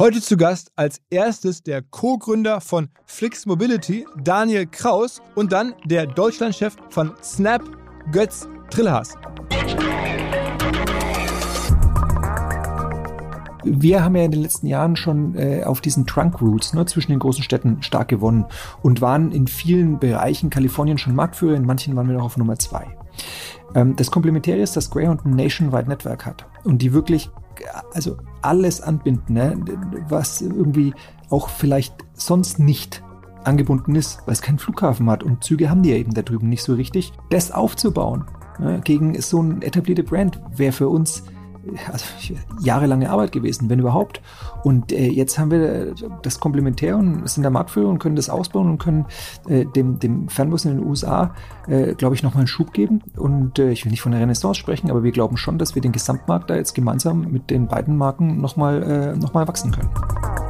Heute zu Gast als erstes der Co-Gründer von Flix Mobility, Daniel Kraus, und dann der Deutschlandchef von Snap, Götz Trillhaas. Wir haben ja in den letzten Jahren schon äh, auf diesen Trunk Routes ne, zwischen den großen Städten stark gewonnen und waren in vielen Bereichen Kalifornien schon Marktführer, in manchen waren wir noch auf Nummer zwei. Ähm, das Komplementäre ist, dass Greyhound ein Nationwide Network hat und die wirklich also alles anbinden, ne? was irgendwie auch vielleicht sonst nicht angebunden ist, weil es keinen Flughafen hat und Züge haben die ja eben da drüben nicht so richtig. Das aufzubauen ne? gegen so ein etablierte Brand wäre für uns also jahrelange Arbeit gewesen, wenn überhaupt. Und äh, jetzt haben wir das Komplementär und sind der Marktführer und können das ausbauen und können äh, dem, dem Fernbus in den USA, äh, glaube ich, nochmal einen Schub geben. Und äh, ich will nicht von der Renaissance sprechen, aber wir glauben schon, dass wir den Gesamtmarkt da jetzt gemeinsam mit den beiden Marken nochmal äh, noch wachsen können.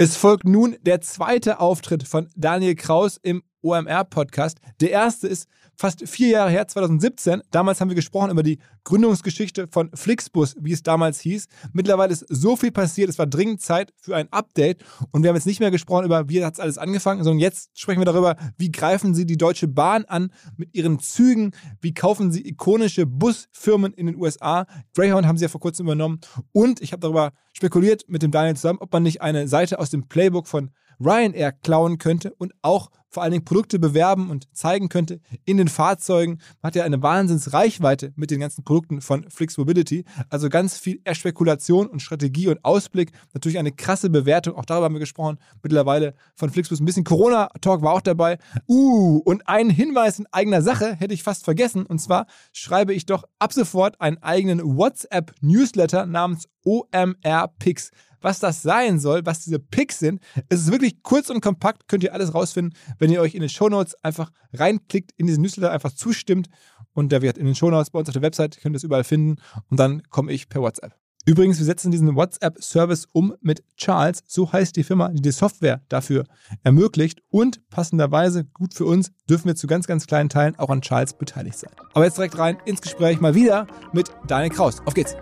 Es folgt nun der zweite Auftritt von Daniel Kraus im OMR-Podcast. Der erste ist fast vier Jahre her, 2017. Damals haben wir gesprochen über die Gründungsgeschichte von Flixbus, wie es damals hieß. Mittlerweile ist so viel passiert, es war dringend Zeit für ein Update. Und wir haben jetzt nicht mehr gesprochen über, wie hat es alles angefangen, sondern jetzt sprechen wir darüber, wie greifen Sie die Deutsche Bahn an mit ihren Zügen, wie kaufen Sie ikonische Busfirmen in den USA. Greyhound haben Sie ja vor kurzem übernommen. Und ich habe darüber spekuliert mit dem Daniel zusammen, ob man nicht eine Seite aus dem Playbook von Ryanair klauen könnte und auch vor allen Dingen Produkte bewerben und zeigen könnte in den Fahrzeugen. Man hat ja eine Wahnsinnsreichweite mit den ganzen Produkten von Flix Mobility. Also ganz viel Spekulation und Strategie und Ausblick. Natürlich eine krasse Bewertung. Auch darüber haben wir gesprochen. Mittlerweile von Flixbus. Ein bisschen Corona-Talk war auch dabei. Uh, und einen Hinweis in eigener Sache hätte ich fast vergessen. Und zwar schreibe ich doch ab sofort einen eigenen WhatsApp-Newsletter namens OMR Pix was das sein soll, was diese Picks sind. Es ist wirklich kurz und kompakt, könnt ihr alles rausfinden, wenn ihr euch in den Shownotes einfach reinklickt, in diesen Newsletter einfach zustimmt und der wird in den Shownotes bei uns auf der Website, könnt ihr es überall finden und dann komme ich per WhatsApp. Übrigens, wir setzen diesen WhatsApp-Service um mit Charles. So heißt die Firma, die die Software dafür ermöglicht. Und passenderweise, gut für uns, dürfen wir zu ganz, ganz kleinen Teilen auch an Charles beteiligt sein. Aber jetzt direkt rein ins Gespräch mal wieder mit Daniel Kraus. Auf geht's!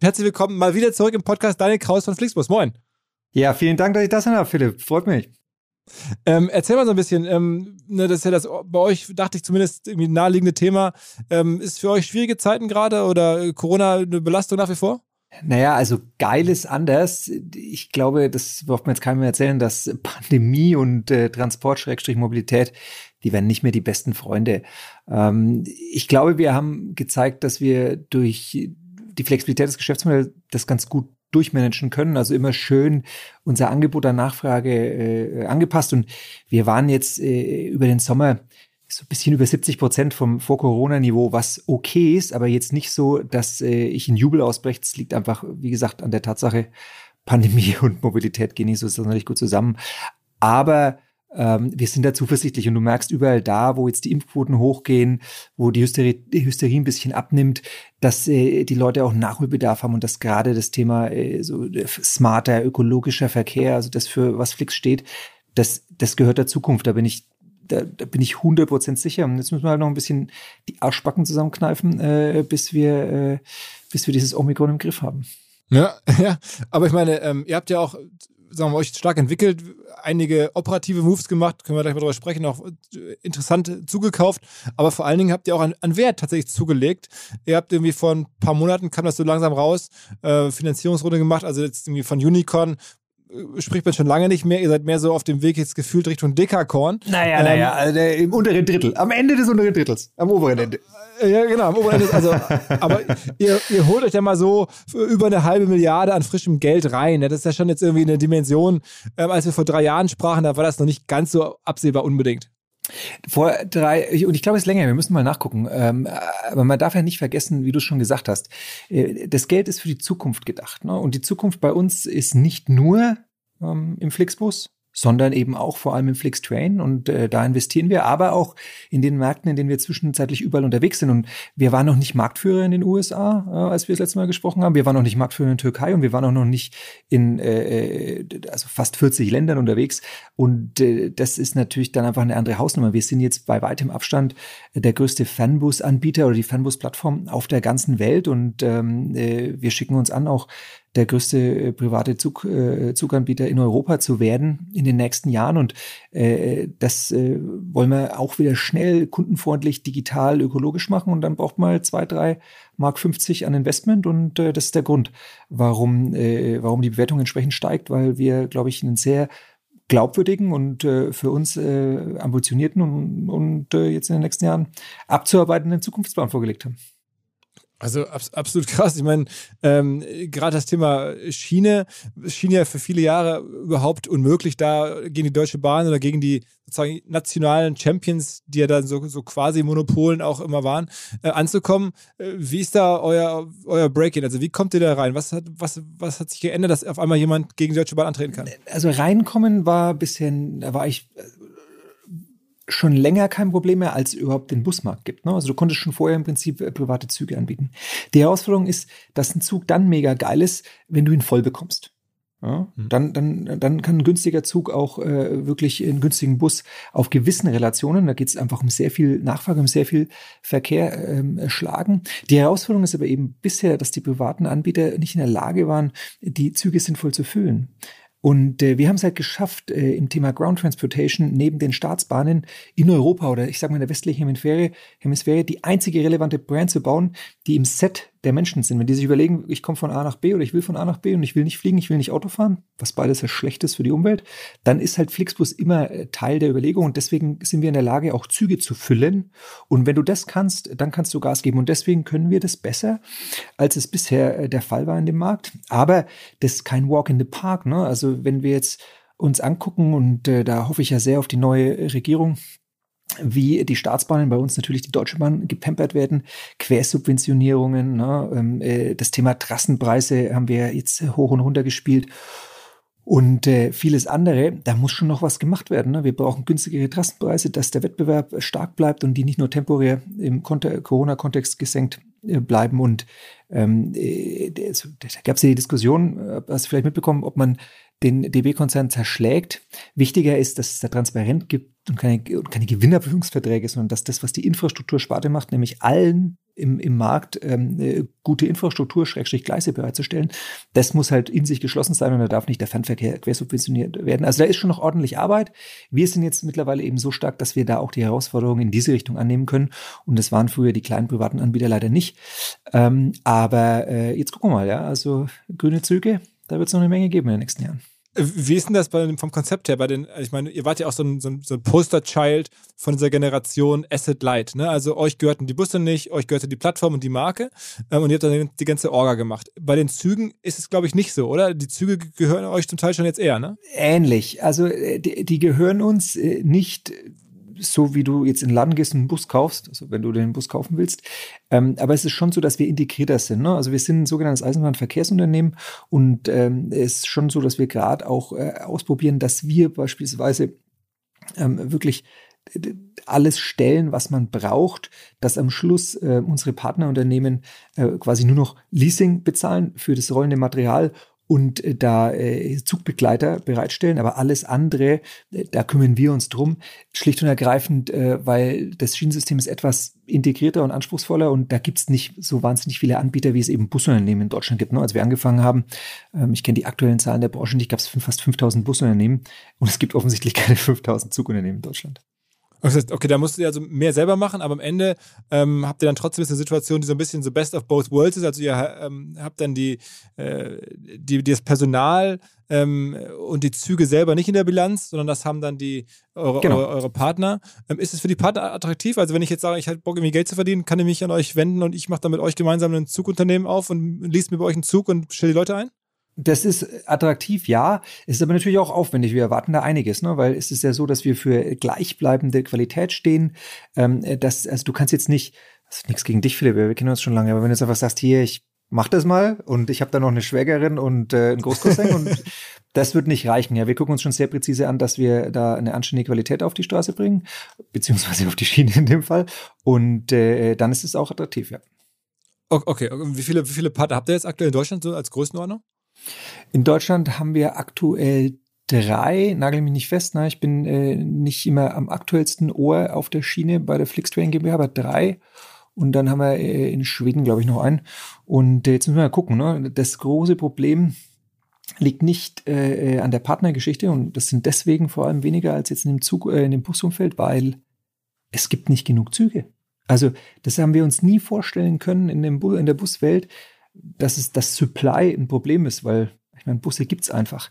Herzlich willkommen mal wieder zurück im Podcast Daniel Kraus von Flixbus. Moin. Ja, vielen Dank, dass ich das habe, Philipp. Freut mich. Ähm, erzähl mal so ein bisschen, ähm, ne, das ist ja das bei euch, dachte ich zumindest, irgendwie naheliegende Thema. Ähm, ist für euch schwierige Zeiten gerade oder Corona eine Belastung nach wie vor? Naja, also geil ist anders. Ich glaube, das braucht man jetzt keinem mehr erzählen, dass Pandemie und äh, Transport-Mobilität, die werden nicht mehr die besten Freunde. Ähm, ich glaube, wir haben gezeigt, dass wir durch die Flexibilität des Geschäftsmodells das ganz gut durchmanagen können. Also immer schön unser Angebot an Nachfrage äh, angepasst. Und wir waren jetzt äh, über den Sommer so ein bisschen über 70 Prozent vom Vor-Corona-Niveau, was okay ist, aber jetzt nicht so, dass äh, ich in Jubel ausbreche. Es liegt einfach, wie gesagt, an der Tatsache, Pandemie und Mobilität gehen nicht so sonderlich gut zusammen. Aber ähm, wir sind da zuversichtlich und du merkst überall da, wo jetzt die Impfquoten hochgehen, wo die Hysterie, die Hysterie ein bisschen abnimmt, dass äh, die Leute auch Nachholbedarf haben und dass gerade das Thema äh, so smarter ökologischer Verkehr, also das für was Flix steht, das, das gehört der Zukunft. Da bin ich da, da bin ich 100% sicher. Und jetzt müssen wir halt noch ein bisschen die Arschbacken zusammenkneifen, äh, bis wir äh, bis wir dieses Omikron im Griff haben. Ja, ja. Aber ich meine, ähm, ihr habt ja auch sagen wir, euch stark entwickelt, einige operative Moves gemacht, können wir gleich mal drüber sprechen, auch äh, interessant zugekauft, aber vor allen Dingen habt ihr auch an, an Wert tatsächlich zugelegt. Ihr habt irgendwie vor ein paar Monaten, kam das so langsam raus, äh, Finanzierungsrunde gemacht, also jetzt irgendwie von Unicorn, äh, spricht man schon lange nicht mehr. Ihr seid mehr so auf dem Weg jetzt gefühlt Richtung Dekakorn. Naja, ähm, naja, also im unteren Drittel. Am Ende des unteren Drittels. Am oberen Ende. Äh, ja, genau, am oberen Ende. Also, aber ihr, ihr holt euch ja mal so über eine halbe Milliarde an frischem Geld rein. Das ist ja schon jetzt irgendwie eine Dimension. Ähm, als wir vor drei Jahren sprachen, da war das noch nicht ganz so absehbar unbedingt. Vor drei, und ich glaube, es ist länger, wir müssen mal nachgucken. Ähm, aber man darf ja nicht vergessen, wie du schon gesagt hast, äh, das Geld ist für die Zukunft gedacht. Ne? Und die Zukunft bei uns ist nicht nur ähm, im Flixbus, sondern eben auch vor allem im Flixtrain und äh, da investieren wir, aber auch in den Märkten, in denen wir zwischenzeitlich überall unterwegs sind. Und wir waren noch nicht Marktführer in den USA, äh, als wir das letzte Mal gesprochen haben. Wir waren noch nicht Marktführer in der Türkei und wir waren auch noch nicht in äh, äh also fast 40 Ländern unterwegs. Und äh, das ist natürlich dann einfach eine andere Hausnummer. Wir sind jetzt bei weitem Abstand der größte Fanbus-Anbieter oder die Fanbus-Plattform auf der ganzen Welt und ähm, äh, wir schicken uns an, auch der größte äh, private Zug, äh, Zuganbieter in Europa zu werden in den nächsten Jahren. Und äh, das äh, wollen wir auch wieder schnell, kundenfreundlich, digital, ökologisch machen. Und dann braucht man zwei, drei Mark 50 an Investment. Und äh, das ist der Grund, warum, äh, warum die Bewertung entsprechend steigt, weil wir, glaube ich, einen sehr glaubwürdigen und äh, für uns äh, ambitionierten und, und äh, jetzt in den nächsten Jahren abzuarbeitenden Zukunftsplan vorgelegt haben. Also abs absolut krass. Ich meine, ähm, gerade das Thema Schiene schien ja für viele Jahre überhaupt unmöglich, da gegen die Deutsche Bahn oder gegen die sozusagen nationalen Champions, die ja dann so, so quasi Monopolen auch immer waren, äh, anzukommen. Äh, wie ist da euer, euer Break-In? Also wie kommt ihr da rein? Was hat, was, was hat sich geändert, dass auf einmal jemand gegen die Deutsche Bahn antreten kann? Also reinkommen war bisher, da war ich schon länger kein Problem mehr, als es überhaupt den Busmarkt gibt. Ne? Also du konntest schon vorher im Prinzip äh, private Züge anbieten. Die Herausforderung ist, dass ein Zug dann mega geil ist, wenn du ihn voll bekommst. Ja, mhm. dann, dann, dann kann ein günstiger Zug auch äh, wirklich einen günstigen Bus auf gewissen Relationen, da geht es einfach um sehr viel Nachfrage, um sehr viel Verkehr ähm, schlagen. Die Herausforderung ist aber eben bisher, dass die privaten Anbieter nicht in der Lage waren, die Züge sinnvoll zu füllen. Und äh, wir haben es halt geschafft, äh, im Thema Ground Transportation neben den Staatsbahnen in Europa oder ich sage mal in der westlichen Hemisphäre, Hemisphäre die einzige relevante Brand zu bauen, die im Set der Menschen sind. Wenn die sich überlegen, ich komme von A nach B oder ich will von A nach B und ich will nicht fliegen, ich will nicht Auto fahren, was beides ja schlecht ist für die Umwelt, dann ist halt Flixbus immer äh, Teil der Überlegung und deswegen sind wir in der Lage, auch Züge zu füllen. Und wenn du das kannst, dann kannst du Gas geben. Und deswegen können wir das besser, als es bisher äh, der Fall war in dem Markt. Aber das ist kein Walk in the Park. Ne? Also wenn wir jetzt uns angucken und äh, da hoffe ich ja sehr auf die neue Regierung, wie die Staatsbahnen bei uns natürlich die Deutsche Bahn gepampert werden, Quersubventionierungen, ne, ähm, äh, das Thema Trassenpreise haben wir jetzt hoch und runter gespielt und äh, vieles andere, da muss schon noch was gemacht werden. Ne? Wir brauchen günstigere Trassenpreise, dass der Wettbewerb stark bleibt und die nicht nur temporär im Corona-Kontext gesenkt äh, bleiben. Und ähm, äh, da gab es ja die Diskussion, äh, hast du vielleicht mitbekommen, ob man den DB-Konzern zerschlägt. Wichtiger ist, dass es da transparent gibt und keine, keine Gewinnerprüfungsverträge, sondern dass das, was die Infrastruktursparte macht, nämlich allen im, im Markt ähm, äh, gute Infrastruktur, Schrägstrich Gleise bereitzustellen, das muss halt in sich geschlossen sein und da darf nicht der Fernverkehr quersubventioniert werden. Also da ist schon noch ordentlich Arbeit. Wir sind jetzt mittlerweile eben so stark, dass wir da auch die Herausforderungen in diese Richtung annehmen können. Und das waren früher die kleinen privaten Anbieter leider nicht. Ähm, aber äh, jetzt gucken wir mal, ja. Also grüne Züge, da wird es noch eine Menge geben in den nächsten Jahren. Wie ist denn das bei, vom Konzept her? Bei den, ich meine, ihr wart ja auch so ein, so ein, so ein Poster-Child von dieser Generation Asset Light. Ne? Also euch gehörten die Busse nicht, euch gehörte die Plattform und die Marke ähm, und ihr habt dann die ganze Orga gemacht. Bei den Zügen ist es, glaube ich, nicht so, oder? Die Züge gehören euch zum Teil schon jetzt eher, ne? Ähnlich. Also äh, die, die gehören uns äh, nicht so wie du jetzt in den Laden gehst und einen Bus kaufst, also wenn du den Bus kaufen willst. Ähm, aber es ist schon so, dass wir integrierter sind. Ne? Also wir sind ein sogenanntes Eisenbahnverkehrsunternehmen und ähm, es ist schon so, dass wir gerade auch äh, ausprobieren, dass wir beispielsweise ähm, wirklich alles stellen, was man braucht, dass am Schluss äh, unsere Partnerunternehmen äh, quasi nur noch Leasing bezahlen für das rollende Material und äh, da äh, Zugbegleiter bereitstellen, aber alles andere, äh, da kümmern wir uns drum, schlicht und ergreifend, weil das Schienensystem ist etwas integrierter und anspruchsvoller und da gibt's nicht so wahnsinnig viele Anbieter, wie es eben Busunternehmen in Deutschland gibt. Ne? Als wir angefangen haben, ähm, ich kenne die aktuellen Zahlen der Branche nicht, gab es fast 5000 Busunternehmen und es gibt offensichtlich keine 5000 Zugunternehmen in Deutschland. Okay, da musst du also mehr selber machen, aber am Ende ähm, habt ihr dann trotzdem eine Situation, die so ein bisschen so best of both worlds ist. Also ihr ähm, habt dann die, äh, die, das Personal ähm, und die Züge selber nicht in der Bilanz, sondern das haben dann die eure, genau. eure, eure Partner. Ähm, ist es für die Partner attraktiv? Also wenn ich jetzt sage, ich habe Bock, irgendwie Geld zu verdienen, kann ich mich an euch wenden und ich mache dann mit euch gemeinsam ein Zugunternehmen auf und liest mir bei euch einen Zug und stelle die Leute ein? Das ist attraktiv, ja. Es ist aber natürlich auch aufwendig. Wir erwarten da einiges, ne? weil es ist ja so, dass wir für gleichbleibende Qualität stehen. Ähm, das, also du kannst jetzt nicht, das ist nichts gegen dich, Philipp, wir kennen uns schon lange, aber wenn du jetzt einfach sagst, hier, ich mach das mal und ich habe da noch eine Schwägerin und äh, einen Großcousin und das wird nicht reichen. Ja, wir gucken uns schon sehr präzise an, dass wir da eine anständige Qualität auf die Straße bringen, beziehungsweise auf die Schiene in dem Fall. Und äh, dann ist es auch attraktiv, ja. Okay, wie viele, wie viele Partner habt ihr jetzt aktuell in Deutschland so als Größenordnung? In Deutschland haben wir aktuell drei, nagel mich nicht fest, ne? ich bin äh, nicht immer am aktuellsten Ohr auf der Schiene bei der Flixtrain GmbH, aber drei. Und dann haben wir äh, in Schweden, glaube ich, noch einen. Und äh, jetzt müssen wir mal gucken. Ne? Das große Problem liegt nicht äh, äh, an der Partnergeschichte und das sind deswegen vor allem weniger als jetzt in dem Zug, äh, in dem Busumfeld, weil es gibt nicht genug Züge. Also das haben wir uns nie vorstellen können in, dem Bu in der Buswelt, dass es das Supply ein Problem ist, weil ich meine, Busse gibt's einfach.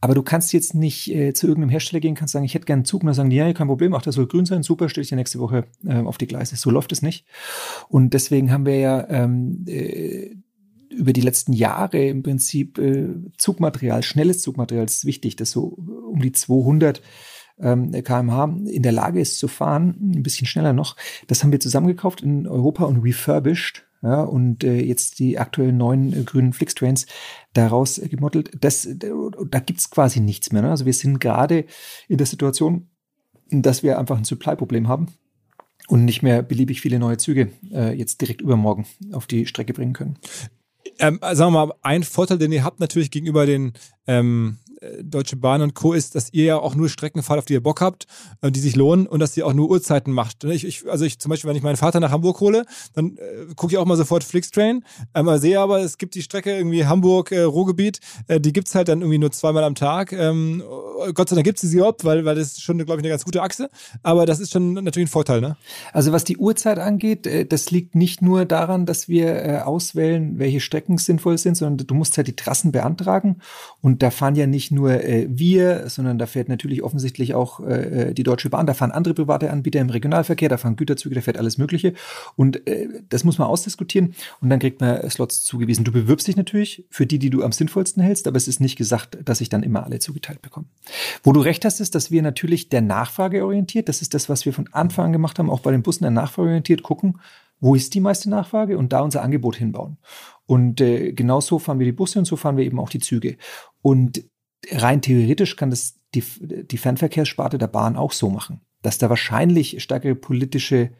Aber du kannst jetzt nicht äh, zu irgendeinem Hersteller gehen, kannst sagen, ich hätte gerne einen Zug, und dann sagen die, ja, kein Problem, ach, das soll grün sein, super, stelle ich dir nächste Woche äh, auf die Gleise. So läuft es nicht. Und deswegen haben wir ja ähm, äh, über die letzten Jahre im Prinzip äh, Zugmaterial, schnelles Zugmaterial ist wichtig, das so um die 200 ähm, kmh in der Lage ist zu fahren, ein bisschen schneller noch. Das haben wir zusammengekauft in Europa und refurbished ja, und äh, jetzt die aktuellen neuen äh, grünen Flixtrains daraus äh, gemodelt. Das, da gibt's quasi nichts mehr. Ne? Also wir sind gerade in der Situation, dass wir einfach ein Supply-Problem haben und nicht mehr beliebig viele neue Züge äh, jetzt direkt übermorgen auf die Strecke bringen können. Ähm, sagen wir mal, ein Vorteil, den ihr habt natürlich gegenüber den ähm, Deutsche Bahn und Co. ist, dass ihr ja auch nur Strecken fahrt, auf die ihr Bock habt, äh, die sich lohnen und dass ihr auch nur Uhrzeiten macht. Ich, ich, also ich zum Beispiel, wenn ich meinen Vater nach Hamburg hole, dann äh, gucke ich auch mal sofort Flixtrain. Einmal sehe aber, es gibt die Strecke irgendwie Hamburg-Ruhrgebiet, äh, die gibt es halt dann irgendwie nur zweimal am Tag. Ähm, Gott sei Dank gibt es sie überhaupt, weil, weil das ist schon, glaube ich, eine ganz gute Achse. Aber das ist schon natürlich ein Vorteil, ne? Also was die Uhrzeit angeht, äh, das liegt nicht nur daran, dass wir äh, auswählen, welche Strecken sinnvoll sind, sondern du musst halt die Trassen beantragen und da fahren ja nicht nur äh, wir, sondern da fährt natürlich offensichtlich auch äh, die Deutsche Bahn. Da fahren andere private Anbieter im Regionalverkehr, da fahren Güterzüge, da fährt alles Mögliche. Und äh, das muss man ausdiskutieren und dann kriegt man Slots zugewiesen. Du bewirbst dich natürlich für die, die du am sinnvollsten hältst, aber es ist nicht gesagt, dass ich dann immer alle zugeteilt bekomme. Wo du recht hast, ist, dass wir natürlich der Nachfrage orientiert, das ist das, was wir von Anfang an gemacht haben, auch bei den Bussen der Nachfrage orientiert, gucken, wo ist die meiste Nachfrage und da unser Angebot hinbauen. Und äh, genau so fahren wir die Busse und so fahren wir eben auch die Züge. Und rein theoretisch kann das die, die Fernverkehrssparte der Bahn auch so machen dass da wahrscheinlich stärkere politische,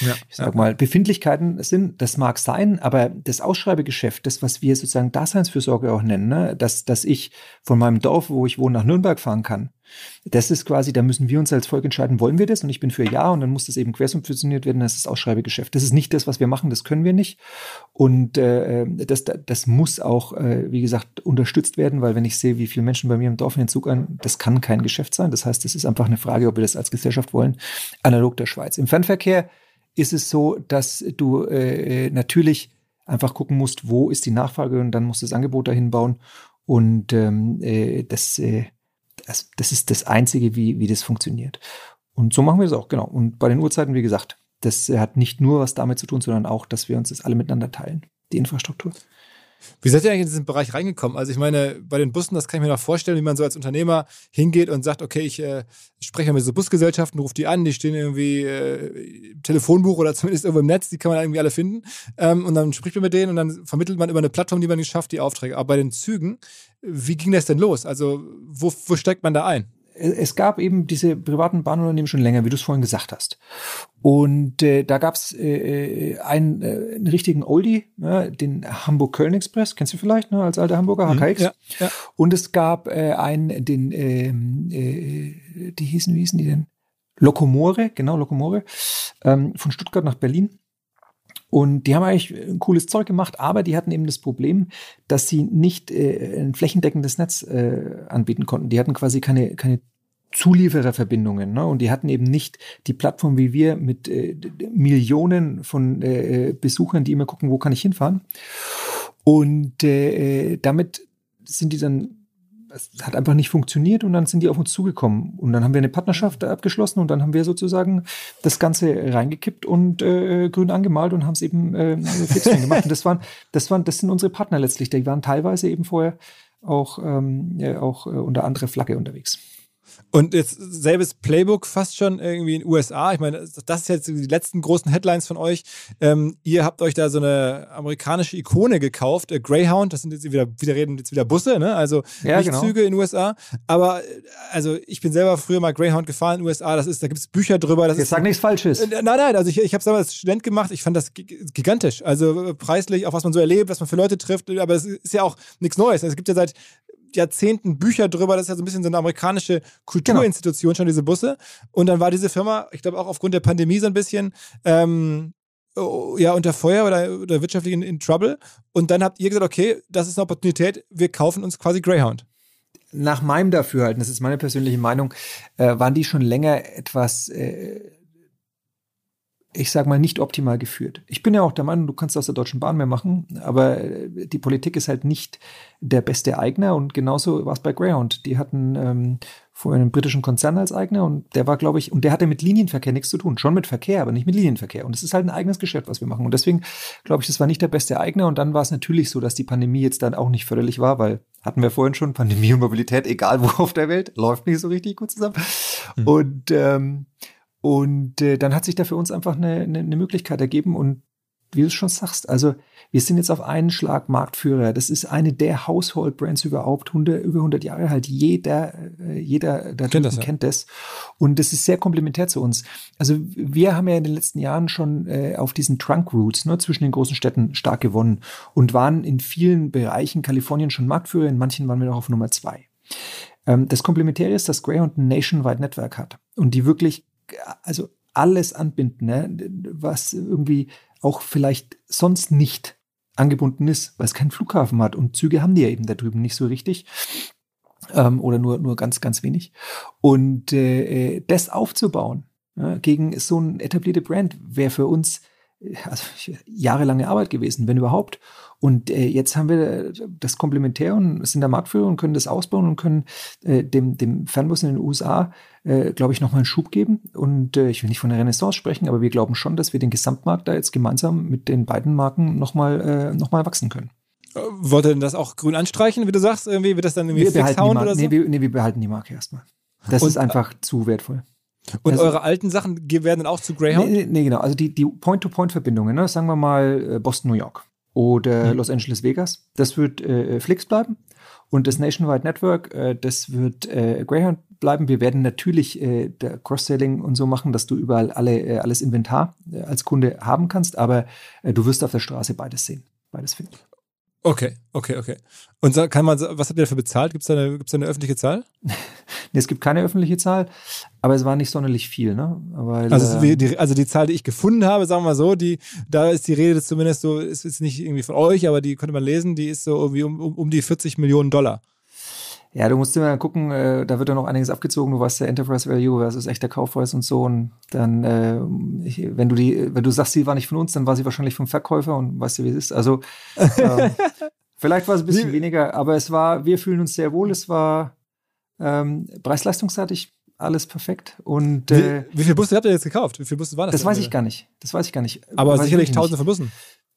ja, ich sag mal, Befindlichkeiten sind. Das mag sein, aber das Ausschreibegeschäft, das, was wir sozusagen Daseinsfürsorge auch nennen, ne, dass, dass ich von meinem Dorf, wo ich wohne, nach Nürnberg fahren kann, das ist quasi, da müssen wir uns als Volk entscheiden, wollen wir das? Und ich bin für Ja und dann muss das eben quersubventioniert werden, das ist Ausschreibegeschäft. Das ist nicht das, was wir machen, das können wir nicht. Und äh, das, das muss auch, äh, wie gesagt, unterstützt werden, weil wenn ich sehe, wie viele Menschen bei mir im Dorf in den Zug ein, das kann kein Geschäft sein. Das heißt, es ist einfach eine Frage, ob wir das als Gesellschaft wollen, analog der Schweiz. Im Fernverkehr ist es so, dass du äh, natürlich einfach gucken musst, wo ist die Nachfrage und dann musst du das Angebot dahin bauen. Und ähm, äh, das äh, das, das ist das Einzige, wie, wie das funktioniert. Und so machen wir es auch, genau. Und bei den Uhrzeiten, wie gesagt, das hat nicht nur was damit zu tun, sondern auch, dass wir uns das alle miteinander teilen, die Infrastruktur. Wie seid ihr eigentlich in diesen Bereich reingekommen? Also ich meine, bei den Bussen, das kann ich mir noch vorstellen, wie man so als Unternehmer hingeht und sagt, okay, ich äh, spreche mit so Busgesellschaften, rufe die an, die stehen irgendwie äh, im Telefonbuch oder zumindest irgendwo im Netz, die kann man irgendwie alle finden. Ähm, und dann spricht man mit denen und dann vermittelt man über eine Plattform, die man nicht schafft, die Aufträge. Aber bei den Zügen, wie ging das denn los? Also wo, wo steckt man da ein? es gab eben diese privaten Bahnunternehmen schon länger, wie du es vorhin gesagt hast. Und äh, da gab es äh, äh, einen, äh, einen richtigen Oldie, ja, den Hamburg-Köln-Express, kennst du vielleicht, ne, als alter Hamburger, HKX. Mhm, ja, ja. Und es gab äh, einen, den, ähm, äh, die hießen, wie hießen die denn? Lokomore, genau, Lokomore, ähm, von Stuttgart nach Berlin. Und die haben eigentlich ein cooles Zeug gemacht, aber die hatten eben das Problem, dass sie nicht äh, ein flächendeckendes Netz äh, anbieten konnten. Die hatten quasi keine, keine Zuliefererverbindungen. Ne? Und die hatten eben nicht die Plattform wie wir mit äh, Millionen von äh, Besuchern, die immer gucken, wo kann ich hinfahren. Und äh, damit sind die dann es hat einfach nicht funktioniert und dann sind die auf uns zugekommen. Und dann haben wir eine Partnerschaft abgeschlossen und dann haben wir sozusagen das Ganze reingekippt und äh, grün angemalt und haben es eben äh, fix gemacht. Und das waren, das waren, das sind unsere Partner letztlich. Die waren teilweise eben vorher auch, ähm, ja, auch äh, unter andere Flagge unterwegs. Und jetzt selbes Playbook fast schon irgendwie in den USA. Ich meine, das ist jetzt die letzten großen Headlines von euch. Ähm, ihr habt euch da so eine amerikanische Ikone gekauft, äh, Greyhound. Das sind jetzt wieder, wieder reden jetzt wieder Busse, ne? Also ja, nicht genau. Züge in den USA. Aber also ich bin selber früher mal Greyhound gefahren in den USA. Das ist, da gibt es Bücher drüber. Das jetzt ist, sag nichts Falsches. Äh, nein, nein. Also ich, ich habe es damals als Student gemacht. Ich fand das gigantisch. Also äh, preislich, auch was man so erlebt, was man für Leute trifft. Aber es ist ja auch nichts Neues. Es gibt ja seit Jahrzehnten Bücher drüber. Das ist ja so ein bisschen so eine amerikanische Kulturinstitution genau. schon, diese Busse. Und dann war diese Firma, ich glaube auch aufgrund der Pandemie so ein bisschen, ähm, oh, ja, unter Feuer oder, oder wirtschaftlich in, in Trouble. Und dann habt ihr gesagt, okay, das ist eine Opportunität, wir kaufen uns quasi Greyhound nach meinem Dafürhalten, das ist meine persönliche Meinung, äh, waren die schon länger etwas äh, ich sage mal, nicht optimal geführt. Ich bin ja auch der Meinung, du kannst aus der Deutschen Bahn mehr machen, aber äh, die Politik ist halt nicht der beste Eigner und genauso war es bei Greyhound. Die hatten ähm, vorher einen britischen Konzern als Eigner und der war, glaube ich, und der hatte mit Linienverkehr nichts zu tun. Schon mit Verkehr, aber nicht mit Linienverkehr. Und es ist halt ein eigenes Geschäft, was wir machen. Und deswegen glaube ich, das war nicht der beste Eigner. Und dann war es natürlich so, dass die Pandemie jetzt dann auch nicht förderlich war, weil hatten wir vorhin schon, Pandemie und Mobilität, egal wo auf der Welt, läuft nicht so richtig gut zusammen. Hm. Und ähm, und äh, dann hat sich da für uns einfach eine, eine, eine Möglichkeit ergeben und wie du schon sagst, also wir sind jetzt auf einen Schlag Marktführer. Das ist eine der Household Brands überhaupt, 100, über 100 Jahre halt. Jeder, äh, jeder da kennt das, ja. kennt das. Und das ist sehr komplementär zu uns. Also wir haben ja in den letzten Jahren schon äh, auf diesen Trunk Routes ne, zwischen den großen Städten stark gewonnen und waren in vielen Bereichen Kalifornien schon Marktführer. In manchen waren wir noch auf Nummer zwei. Ähm, das Komplementäre ist, dass Greyhound ein Nationwide Network hat und die wirklich also alles anbinden, ne? was irgendwie auch vielleicht sonst nicht angebunden ist, weil es keinen Flughafen hat. Und Züge haben die ja eben da drüben nicht so richtig. Ähm, oder nur, nur ganz, ganz wenig. Und äh, das aufzubauen ja, gegen so eine etablierte Brand wäre für uns äh, also, jahrelange Arbeit gewesen, wenn überhaupt. Und äh, jetzt haben wir das Komplementär und sind der Marktführer und können das ausbauen und können äh, dem, dem Fernbus in den USA, äh, glaube ich, nochmal einen Schub geben. Und äh, ich will nicht von der Renaissance sprechen, aber wir glauben schon, dass wir den Gesamtmarkt da jetzt gemeinsam mit den beiden Marken nochmal äh, noch wachsen können. Äh, wollt ihr denn das auch grün anstreichen, wie du sagst? Irgendwie wird das dann irgendwie wir behalten hauen oder so? Nee wir, nee, wir behalten die Marke erstmal. Das und, ist einfach zu wertvoll. Und also, eure alten Sachen werden dann auch zu Greyhound? Nee, nee genau. Also die, die Point-to-Point-Verbindungen, ne? sagen wir mal Boston, New York oder mhm. Los Angeles Vegas. Das wird äh, Flix bleiben. Und das Nationwide Network, äh, das wird äh, Greyhound bleiben. Wir werden natürlich äh, Cross-Selling und so machen, dass du überall alle, äh, alles Inventar äh, als Kunde haben kannst, aber äh, du wirst auf der Straße beides sehen, beides finden. Okay, okay, okay. Und kann man, was habt ihr dafür bezahlt? Gibt es da, eine, da eine öffentliche Zahl? nee, es gibt keine öffentliche Zahl, aber es war nicht sonderlich viel. Ne? Weil, also, äh, die, also die Zahl, die ich gefunden habe, sagen wir mal so, die, da ist die Rede zumindest so, ist, ist nicht irgendwie von euch, aber die könnte man lesen, die ist so irgendwie um, um, um die 40 Millionen Dollar. Ja, du musst immer gucken, äh, da wird ja noch einiges abgezogen. Du weißt der Enterprise Value versus echter Kaufpreis und so. Und dann, äh, wenn du die, wenn du sagst, sie war nicht von uns, dann war sie wahrscheinlich vom Verkäufer und weißt du, wie es ist. Also ähm, vielleicht war es ein bisschen weniger, aber es war, wir fühlen uns sehr wohl. Es war ähm, preis-leistungsseitig alles perfekt. Und äh, wie, wie viele Busse habt ihr jetzt gekauft? Wie viele Busse waren das? Das weiß ich gar nicht. Das weiß ich gar nicht. Aber weiß sicherlich tausende von Bussen.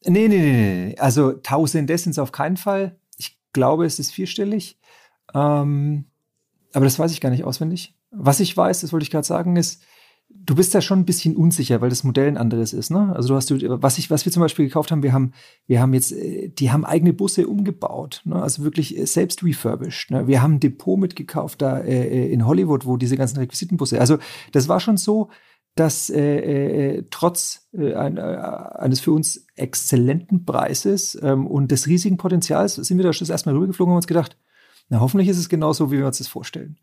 Nee, nee, nee, nee. Also Tausende sind es auf keinen Fall. Ich glaube, es ist vierstellig. Ähm, aber das weiß ich gar nicht auswendig. Was ich weiß, das wollte ich gerade sagen, ist, du bist ja schon ein bisschen unsicher, weil das Modell ein anderes ist, ne? Also du hast du, was ich, was wir zum Beispiel gekauft haben, wir haben, wir haben jetzt, äh, die haben eigene Busse umgebaut, ne? Also wirklich äh, selbst refurbished. Ne? Wir haben ein Depot mitgekauft da äh, in Hollywood, wo diese ganzen Requisitenbusse. Also das war schon so, dass äh, äh, trotz äh, ein, äh, eines für uns exzellenten Preises ähm, und des riesigen Potenzials sind wir da schon erstmal rübergeflogen und haben uns gedacht, na hoffentlich ist es genauso, wie wir uns das vorstellen.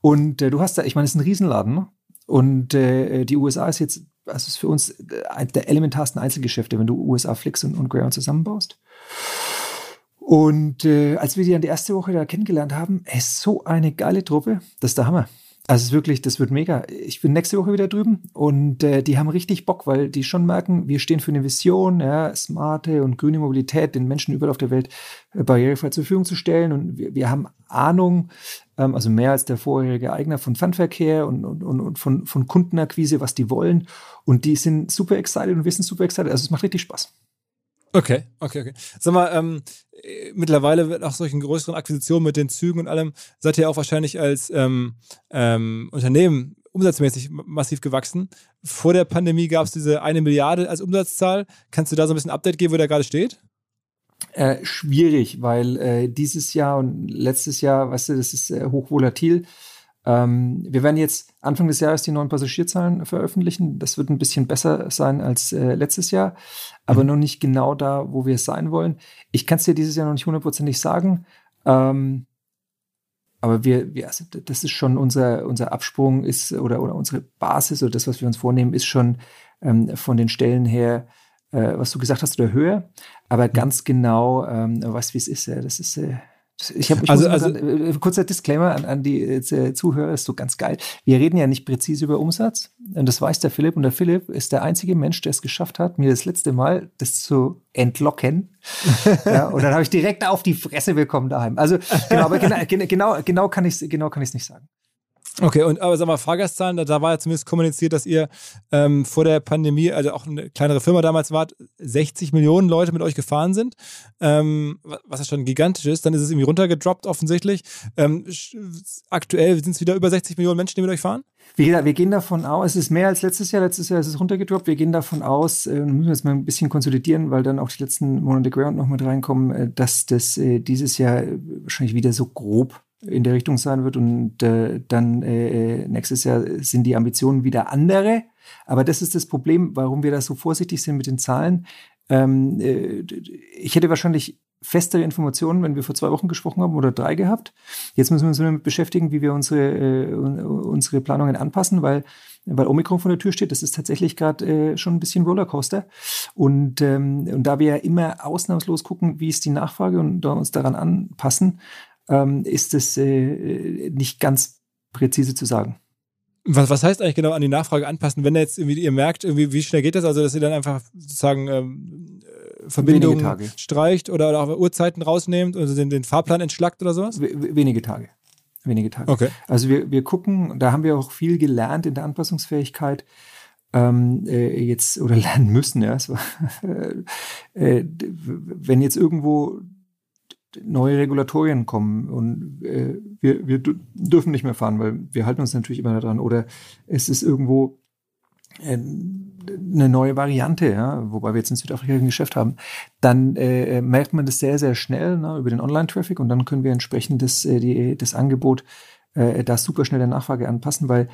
Und äh, du hast da, ich meine, es ist ein Riesenladen, ne? Und äh, die USA ist jetzt, also ist für uns eines der elementarsten Einzelgeschäfte, wenn du USA Flix und, und Greyhound zusammenbaust. Und äh, als wir die dann die erste Woche da kennengelernt haben, ist so eine geile Truppe, das ist der Hammer. Also wirklich, das wird mega. Ich bin nächste Woche wieder drüben und äh, die haben richtig Bock, weil die schon merken, wir stehen für eine Vision, ja, smarte und grüne Mobilität den Menschen überall auf der Welt äh, barrierefrei zur Verfügung zu stellen. Und wir, wir haben Ahnung, ähm, also mehr als der vorherige Eigner von Fernverkehr und, und, und, und von, von Kundenakquise, was die wollen. Und die sind super excited und wir sind super excited. Also es macht richtig Spaß. Okay, okay, okay. Sag mal, ähm, mittlerweile wird nach solchen größeren Akquisitionen mit den Zügen und allem, seid ihr auch wahrscheinlich als ähm, ähm, Unternehmen umsatzmäßig massiv gewachsen. Vor der Pandemie gab es diese eine Milliarde als Umsatzzahl. Kannst du da so ein bisschen Update geben, wo der gerade steht? Äh, schwierig, weil äh, dieses Jahr und letztes Jahr, weißt du, das ist äh, hochvolatil. Ähm, wir werden jetzt Anfang des Jahres die neuen Passagierzahlen veröffentlichen. Das wird ein bisschen besser sein als äh, letztes Jahr, aber mhm. noch nicht genau da, wo wir sein wollen. Ich kann es dir dieses Jahr noch nicht hundertprozentig sagen. Ähm, aber wir, wir also das ist schon unser, unser Absprung ist oder, oder unsere Basis oder das, was wir uns vornehmen, ist schon ähm, von den Stellen her, äh, was du gesagt hast, oder höher. Aber mhm. ganz genau, ähm, weißt wie es ist, ja, das ist, äh, ich habe also, also sagen, äh, kurzer Disclaimer an, an die äh, Zuhörer, ist so ganz geil. Wir reden ja nicht präzise über Umsatz und das weiß der Philipp und der Philipp ist der einzige Mensch, der es geschafft hat, mir das letzte Mal das zu entlocken. ja, und dann habe ich direkt auf die Fresse bekommen daheim. Also genau, aber genau, genau, genau kann ich genau kann ich es nicht sagen. Okay, und aber sag mal, Fahrgastzahlen, da, da war ja zumindest kommuniziert, dass ihr ähm, vor der Pandemie, also auch eine kleinere Firma damals wart, 60 Millionen Leute mit euch gefahren sind, ähm, was ja schon gigantisch ist. Dann ist es irgendwie runtergedroppt offensichtlich. Ähm, aktuell sind es wieder über 60 Millionen Menschen, die mit euch fahren? Wir, wir, gehen davon aus, es ist mehr als letztes Jahr. Letztes Jahr ist es runtergedroppt. Wir gehen davon aus, äh, müssen wir jetzt mal ein bisschen konsolidieren, weil dann auch die letzten Monate Ground noch mit reinkommen, äh, dass das äh, dieses Jahr wahrscheinlich wieder so grob in der Richtung sein wird. Und äh, dann äh, nächstes Jahr sind die Ambitionen wieder andere. Aber das ist das Problem, warum wir da so vorsichtig sind mit den Zahlen. Ähm, äh, ich hätte wahrscheinlich festere Informationen, wenn wir vor zwei Wochen gesprochen haben oder drei gehabt. Jetzt müssen wir uns damit beschäftigen, wie wir unsere, äh, unsere Planungen anpassen, weil, weil Omikron vor der Tür steht. Das ist tatsächlich gerade äh, schon ein bisschen Rollercoaster. Und, ähm, und da wir ja immer ausnahmslos gucken, wie ist die Nachfrage und da uns daran anpassen, ähm, ist es äh, nicht ganz präzise zu sagen. Was, was heißt eigentlich genau an die Nachfrage anpassen, wenn jetzt irgendwie ihr merkt, irgendwie, wie schnell geht das? Also, dass ihr dann einfach sozusagen ähm, äh, Verbindungen streicht oder, oder auch Uhrzeiten rausnehmt oder den, den Fahrplan entschlackt oder sowas? Wenige Tage. Wenige Tage. Okay. Also wir, wir gucken, da haben wir auch viel gelernt in der Anpassungsfähigkeit. Ähm, äh, jetzt oder lernen müssen, ja. So, äh, wenn jetzt irgendwo neue Regulatorien kommen und äh, wir, wir dürfen nicht mehr fahren, weil wir halten uns natürlich immer daran. Oder es ist irgendwo äh, eine neue Variante, ja, wobei wir jetzt in Südafrika ein Geschäft haben, dann äh, merkt man das sehr, sehr schnell ne, über den Online-Traffic und dann können wir entsprechend das, äh, die, das Angebot äh, da super schnell der Nachfrage anpassen, weil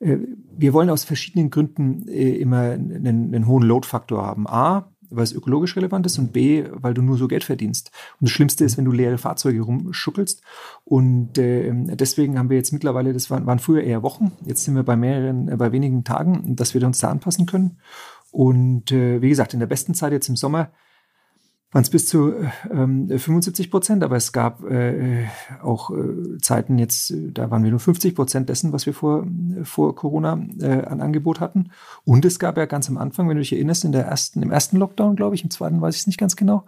äh, wir wollen aus verschiedenen Gründen äh, immer einen, einen hohen Load-Faktor haben. A, weil es ökologisch relevant ist und B, weil du nur so Geld verdienst. Und das Schlimmste ist, wenn du leere Fahrzeuge rumschuckelst. Und äh, deswegen haben wir jetzt mittlerweile, das waren, waren früher eher Wochen, jetzt sind wir bei mehreren, äh, bei wenigen Tagen, dass wir uns da anpassen können. Und äh, wie gesagt, in der besten Zeit jetzt im Sommer waren es bis zu ähm, 75 Prozent, aber es gab äh, auch äh, Zeiten jetzt, da waren wir nur 50 Prozent dessen, was wir vor, vor Corona äh, an Angebot hatten. Und es gab ja ganz am Anfang, wenn du dich erinnerst, in der ersten, im ersten Lockdown, glaube ich, im zweiten weiß ich es nicht ganz genau,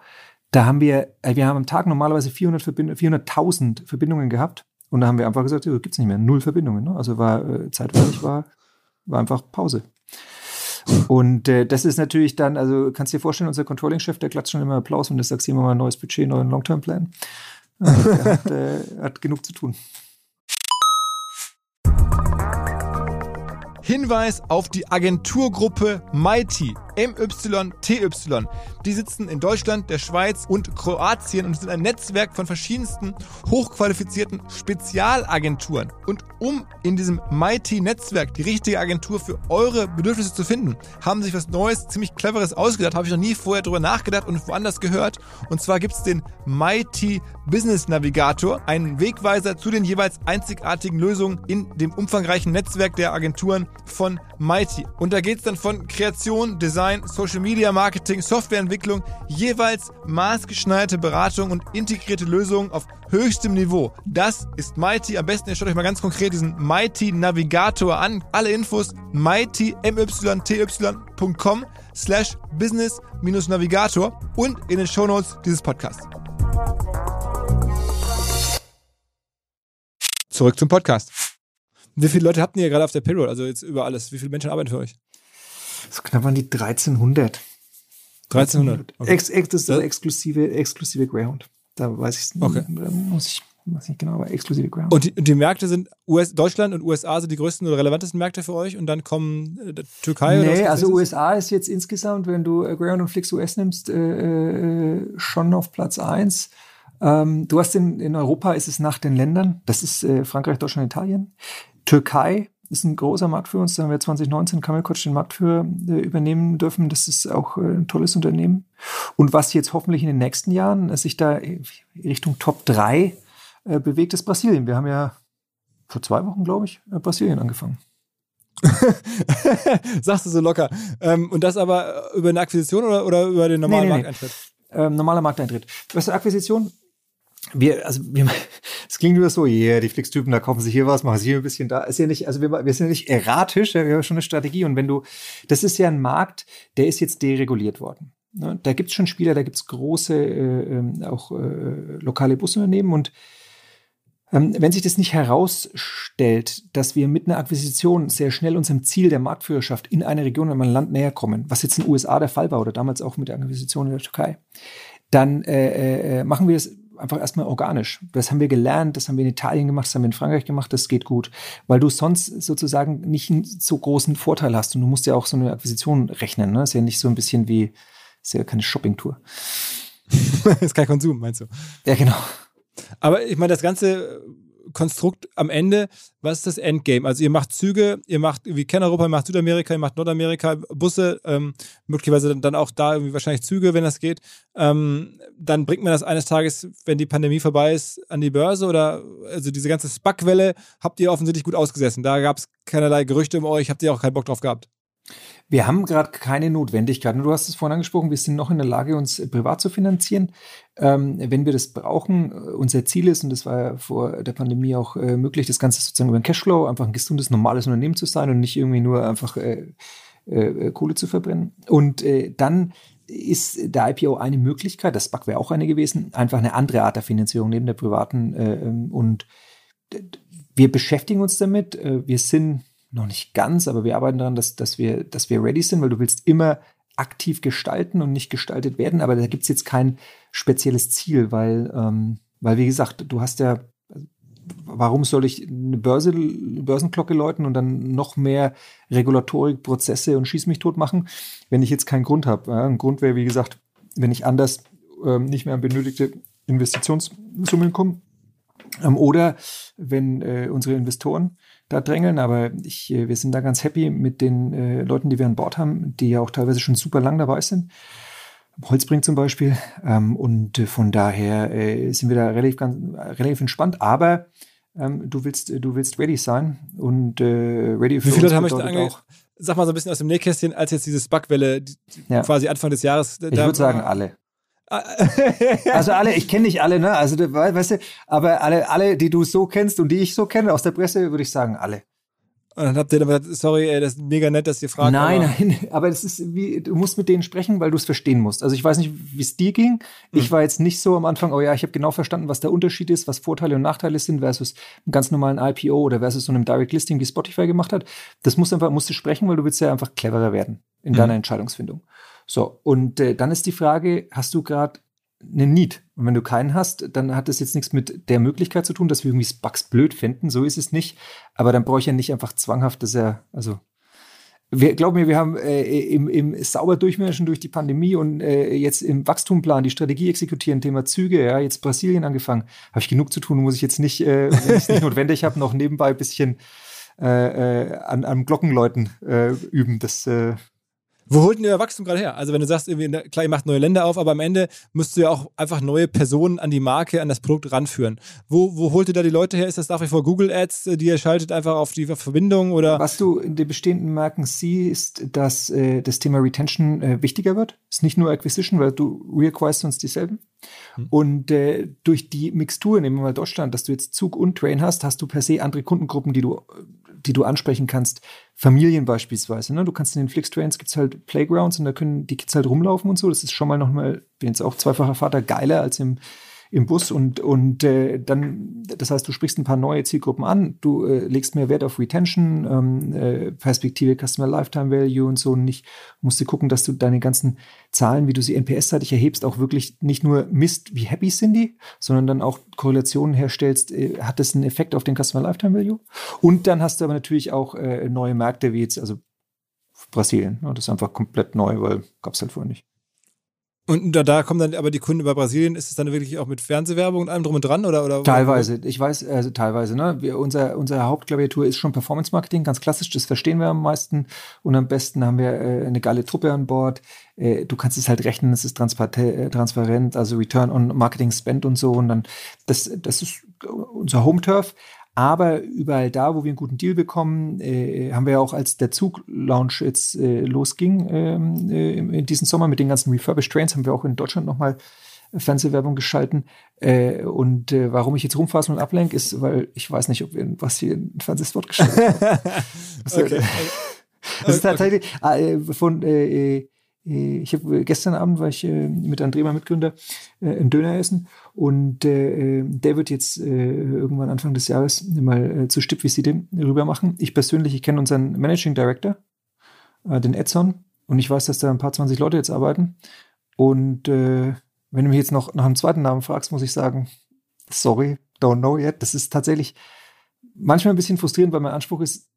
da haben wir, äh, wir haben am Tag normalerweise 400 Verbind 400.000 Verbindungen gehabt und da haben wir einfach gesagt, ja, gibt's nicht mehr, null Verbindungen. Ne? Also war äh, zeitweilig war, war einfach Pause. Und äh, das ist natürlich dann, also kannst du dir vorstellen, unser Controlling-Chef, der klatscht schon immer Applaus und das sagt immer mal neues Budget, neuen Long-Term-Plan. Äh, er hat, äh, hat genug zu tun. Hinweis auf die Agenturgruppe Mighty. MYTY. Die sitzen in Deutschland, der Schweiz und Kroatien und sind ein Netzwerk von verschiedensten hochqualifizierten Spezialagenturen. Und um in diesem Mighty-Netzwerk die richtige Agentur für eure Bedürfnisse zu finden, haben sich was Neues, ziemlich Cleveres ausgedacht. Habe ich noch nie vorher drüber nachgedacht und woanders gehört. Und zwar gibt es den Mighty Business Navigator, einen Wegweiser zu den jeweils einzigartigen Lösungen in dem umfangreichen Netzwerk der Agenturen von Mighty. Und da geht es dann von Kreation, Design, Social Media Marketing, Softwareentwicklung, jeweils maßgeschneiderte Beratung und integrierte Lösungen auf höchstem Niveau. Das ist Mighty. Am besten ihr schaut euch mal ganz konkret diesen Mighty Navigator an. Alle Infos mightymyty.com slash business-navigator und in den Shownotes dieses Podcasts. Zurück zum Podcast. Wie viele Leute habt ihr gerade auf der Payroll? Also jetzt über alles. Wie viele Menschen arbeiten für euch? So knapp an die 1300. 1300. Okay. Ex, ex, das ist das exklusive, exklusive Greyhound. Da weiß ich es okay. Da muss ich weiß nicht genau, aber exklusive Greyhound. Und die, die Märkte sind US, Deutschland und USA sind die größten oder relevantesten Märkte für euch und dann kommen äh, Türkei nee, oder was also USA ist jetzt insgesamt, wenn du äh, Greyhound und Flix US nimmst, äh, äh, schon auf Platz 1. Ähm, du hast in, in Europa ist es nach den Ländern, das ist äh, Frankreich, Deutschland, Italien. Türkei ist ein großer Markt für uns. Da haben wir 2019 Camelcoach den Marktführer äh, übernehmen dürfen. Das ist auch äh, ein tolles Unternehmen. Und was jetzt hoffentlich in den nächsten Jahren sich da Richtung Top 3 äh, bewegt, ist Brasilien. Wir haben ja vor zwei Wochen, glaube ich, Brasilien angefangen. Sagst du so locker. Ähm, und das aber über eine Akquisition oder, oder über den normalen nee, nee, Markteintritt? Nee. Ähm, normaler Markteintritt. Was Akquisition? Wir, also wir, es klingt nur so, yeah, die Flix-Typen, da kaufen sich hier was, machen sich hier ein bisschen da. Ist ja nicht, also wir, wir sind ja nicht erratisch, wir haben schon eine Strategie. Und wenn du, das ist ja ein Markt, der ist jetzt dereguliert worden. Ne? Da gibt's schon Spieler, da gibt's große, äh, ähm, auch äh, lokale Busunternehmen und ähm, wenn sich das nicht herausstellt, dass wir mit einer Akquisition sehr schnell unserem Ziel der Marktführerschaft in eine Region, in ein Land näher kommen, was jetzt in den USA der Fall war oder damals auch mit der Akquisition in der Türkei, dann äh, äh, machen wir es einfach erstmal organisch. Das haben wir gelernt, das haben wir in Italien gemacht, das haben wir in Frankreich gemacht, das geht gut. Weil du sonst sozusagen nicht einen so großen Vorteil hast und du musst ja auch so eine Akquisition rechnen. Ne? ist ja nicht so ein bisschen wie, ist ja keine Shopping-Tour. ist kein Konsum, meinst du? Ja, genau. Aber ich meine, das ganze Konstrukt am Ende, was ist das Endgame? Also ihr macht Züge, ihr macht wie Kerneuropa, ihr macht Südamerika, ihr macht Nordamerika, Busse, ähm, möglicherweise dann, dann, auch da irgendwie wahrscheinlich Züge, wenn das geht. Ähm, dann bringt man das eines Tages, wenn die Pandemie vorbei ist, an die Börse oder also diese ganze Spack-Welle habt ihr offensichtlich gut ausgesessen. Da gab es keinerlei Gerüchte um euch, habt ihr auch keinen Bock drauf gehabt. Wir haben gerade keine Notwendigkeit. Du hast es vorhin angesprochen, wir sind noch in der Lage, uns privat zu finanzieren. Ähm, wenn wir das brauchen, äh, unser Ziel ist, und das war ja vor der Pandemie auch äh, möglich, das Ganze sozusagen über den Cashflow, einfach ein gesundes, normales Unternehmen zu sein und nicht irgendwie nur einfach äh, äh, Kohle zu verbrennen. Und äh, dann ist der IPO eine Möglichkeit, das SPAC wäre auch eine gewesen, einfach eine andere Art der Finanzierung neben der privaten. Äh, ähm, und wir beschäftigen uns damit. wir sind noch nicht ganz, aber wir arbeiten daran, dass, dass, wir, dass wir ready sind, weil du willst immer aktiv gestalten und nicht gestaltet werden. Aber da gibt es jetzt kein spezielles Ziel, weil, ähm, weil wie gesagt, du hast ja, warum soll ich eine Börse, Börsenglocke läuten und dann noch mehr Regulatorik, Prozesse und Schieß mich tot machen, wenn ich jetzt keinen Grund habe. Ja, ein Grund wäre, wie gesagt, wenn ich anders ähm, nicht mehr an benötigte Investitionssummen komme. Ähm, oder wenn äh, unsere Investoren da drängeln, aber ich, äh, wir sind da ganz happy mit den äh, Leuten, die wir an Bord haben, die ja auch teilweise schon super lang dabei sind. Holzbring zum Beispiel. Ähm, und äh, von daher äh, sind wir da relativ, ganz, relativ entspannt, aber ähm, du willst, du willst ready sein und äh, ready für Wie viele Leute haben euch da auch Sag mal so ein bisschen aus dem Nähkästchen, als jetzt diese Bugwelle ja. quasi Anfang des Jahres. Ich würde sagen, alle. also alle, ich kenne nicht alle, ne? Also weißt du, aber alle, alle, die du so kennst und die ich so kenne aus der Presse, würde ich sagen, alle. Und dann habt ihr dann gesagt, sorry, ey, das ist mega nett, dass ihr fragt. Nein, aber nein, aber das ist wie, du musst mit denen sprechen, weil du es verstehen musst. Also ich weiß nicht, wie es dir ging. Ich war jetzt nicht so am Anfang, oh ja, ich habe genau verstanden, was der Unterschied ist, was Vorteile und Nachteile sind versus einem ganz normalen IPO oder versus so einem Direct Listing, wie Spotify gemacht hat. Das musst du einfach, musst du sprechen, weil du willst ja einfach cleverer werden. in mhm. deiner Entscheidungsfindung. So, und äh, dann ist die Frage, hast du gerade einen Need? Und wenn du keinen hast, dann hat das jetzt nichts mit der Möglichkeit zu tun, dass wir irgendwie Bugs blöd finden. So ist es nicht. Aber dann brauche ich ja nicht einfach zwanghaft, dass er, also wir, glaub mir, wir haben äh, im, im sauber durchmischen durch die Pandemie und äh, jetzt im Wachstumplan die Strategie exekutieren, Thema Züge, ja, jetzt Brasilien angefangen. Habe ich genug zu tun, muss ich jetzt nicht, äh, wenn ich nicht notwendig habe, noch nebenbei ein bisschen äh, äh, an, an Glockenläuten äh, üben. Das äh, wo holt denn ihr Wachstum gerade her? Also wenn du sagst, irgendwie, klar, ihr macht neue Länder auf, aber am Ende müsst du ja auch einfach neue Personen an die Marke, an das Produkt ranführen. Wo, wo holt ihr da die Leute her? Ist das nach wie vor Google Ads, äh, die ihr schaltet einfach auf die Verbindung oder? Was du in den bestehenden Marken siehst, dass äh, das Thema Retention äh, wichtiger wird. Ist nicht nur Acquisition, weil du reacquirest sonst dieselben. Hm. Und äh, durch die Mixtur, nehmen wir mal Deutschland, dass du jetzt Zug und Train hast, hast du per se andere Kundengruppen, die du die du ansprechen kannst. Familien beispielsweise. Ne? Du kannst in den Flixtrains gibt's halt Playgrounds und da können die Kids halt rumlaufen und so. Das ist schon mal noch mal, bin jetzt auch zweifacher Vater, geiler als im im Bus und, und äh, dann, das heißt, du sprichst ein paar neue Zielgruppen an, du äh, legst mehr Wert auf Retention, ähm, äh, Perspektive Customer Lifetime Value und so und nicht, musst du gucken, dass du deine ganzen Zahlen, wie du sie NPS-seitig erhebst, auch wirklich nicht nur misst, wie happy sind die, sondern dann auch Korrelationen herstellst, äh, hat das einen Effekt auf den Customer Lifetime Value? Und dann hast du aber natürlich auch äh, neue Märkte, wie jetzt, also Brasilien. Das ist einfach komplett neu, weil gab es halt vorher nicht. Und da, da kommen dann aber die Kunden über Brasilien, ist es dann wirklich auch mit Fernsehwerbung und allem drum und dran? Oder, oder teilweise, ich weiß, also teilweise, ne? Wir, unser, unsere Hauptklaviatur ist schon Performance Marketing, ganz klassisch, das verstehen wir am meisten. Und am besten haben wir äh, eine geile Truppe an Bord. Äh, du kannst es halt rechnen, es ist äh, transparent, also Return on Marketing Spend und so. Und dann, das, das ist unser Home-Turf. Aber überall da, wo wir einen guten Deal bekommen, äh, haben wir ja auch, als der Zug-Launch jetzt äh, losging ähm, äh, in diesem Sommer mit den ganzen Refurbished Trains, haben wir auch in Deutschland nochmal Fernsehwerbung geschalten. Äh, und äh, warum ich jetzt rumfasse und ablenke, ist, weil ich weiß nicht, ob wir was hier ein Fernsehspot geschaltet haben. okay. das ist tatsächlich äh, von äh, äh äh, ich habe gestern Abend war ich äh, mit André, meinem Mitgründer, äh, einen Döner essen und äh, der wird jetzt äh, irgendwann Anfang des Jahres mal äh, zur Stippvisite rüber machen. Ich persönlich, ich kenne unseren Managing Director, äh, den Edson, und ich weiß, dass da ein paar 20 Leute jetzt arbeiten. Und äh, wenn du mich jetzt noch nach einem zweiten Namen fragst, muss ich sagen, sorry, don't know yet. Das ist tatsächlich manchmal ein bisschen frustrierend, weil mein Anspruch ist,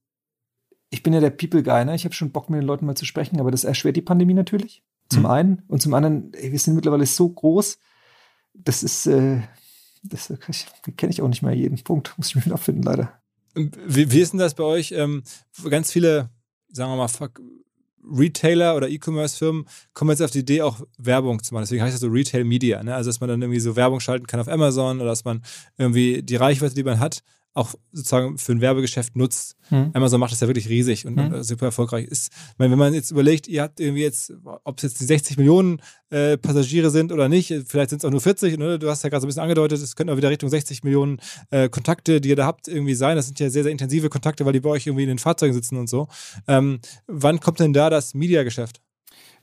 ich bin ja der People-Guy, ne? Ich habe schon Bock, mit den Leuten mal zu sprechen, aber das erschwert die Pandemie natürlich. Zum mhm. einen. Und zum anderen, ey, wir sind mittlerweile so groß, das ist, äh, das kenne ich auch nicht mehr jeden Punkt. Muss ich mir wieder finden, leider. Wie, wie ist denn das bei euch? Ähm, ganz viele, sagen wir mal, Retailer oder E-Commerce-Firmen kommen jetzt auf die Idee, auch Werbung zu machen. Deswegen heißt das so Retail Media. Ne? Also, dass man dann irgendwie so Werbung schalten kann auf Amazon oder dass man irgendwie die Reichweite, die man hat, auch sozusagen für ein Werbegeschäft nutzt. Hm. Amazon macht das ja wirklich riesig und hm. super erfolgreich ist. Meine, wenn man jetzt überlegt, ihr habt irgendwie jetzt, ob es jetzt die 60 Millionen äh, Passagiere sind oder nicht, vielleicht sind es auch nur 40, ne? du hast ja gerade so ein bisschen angedeutet, es könnten auch wieder Richtung 60 Millionen äh, Kontakte, die ihr da habt, irgendwie sein. Das sind ja sehr, sehr intensive Kontakte, weil die bei euch irgendwie in den Fahrzeugen sitzen und so. Ähm, wann kommt denn da das Mediageschäft?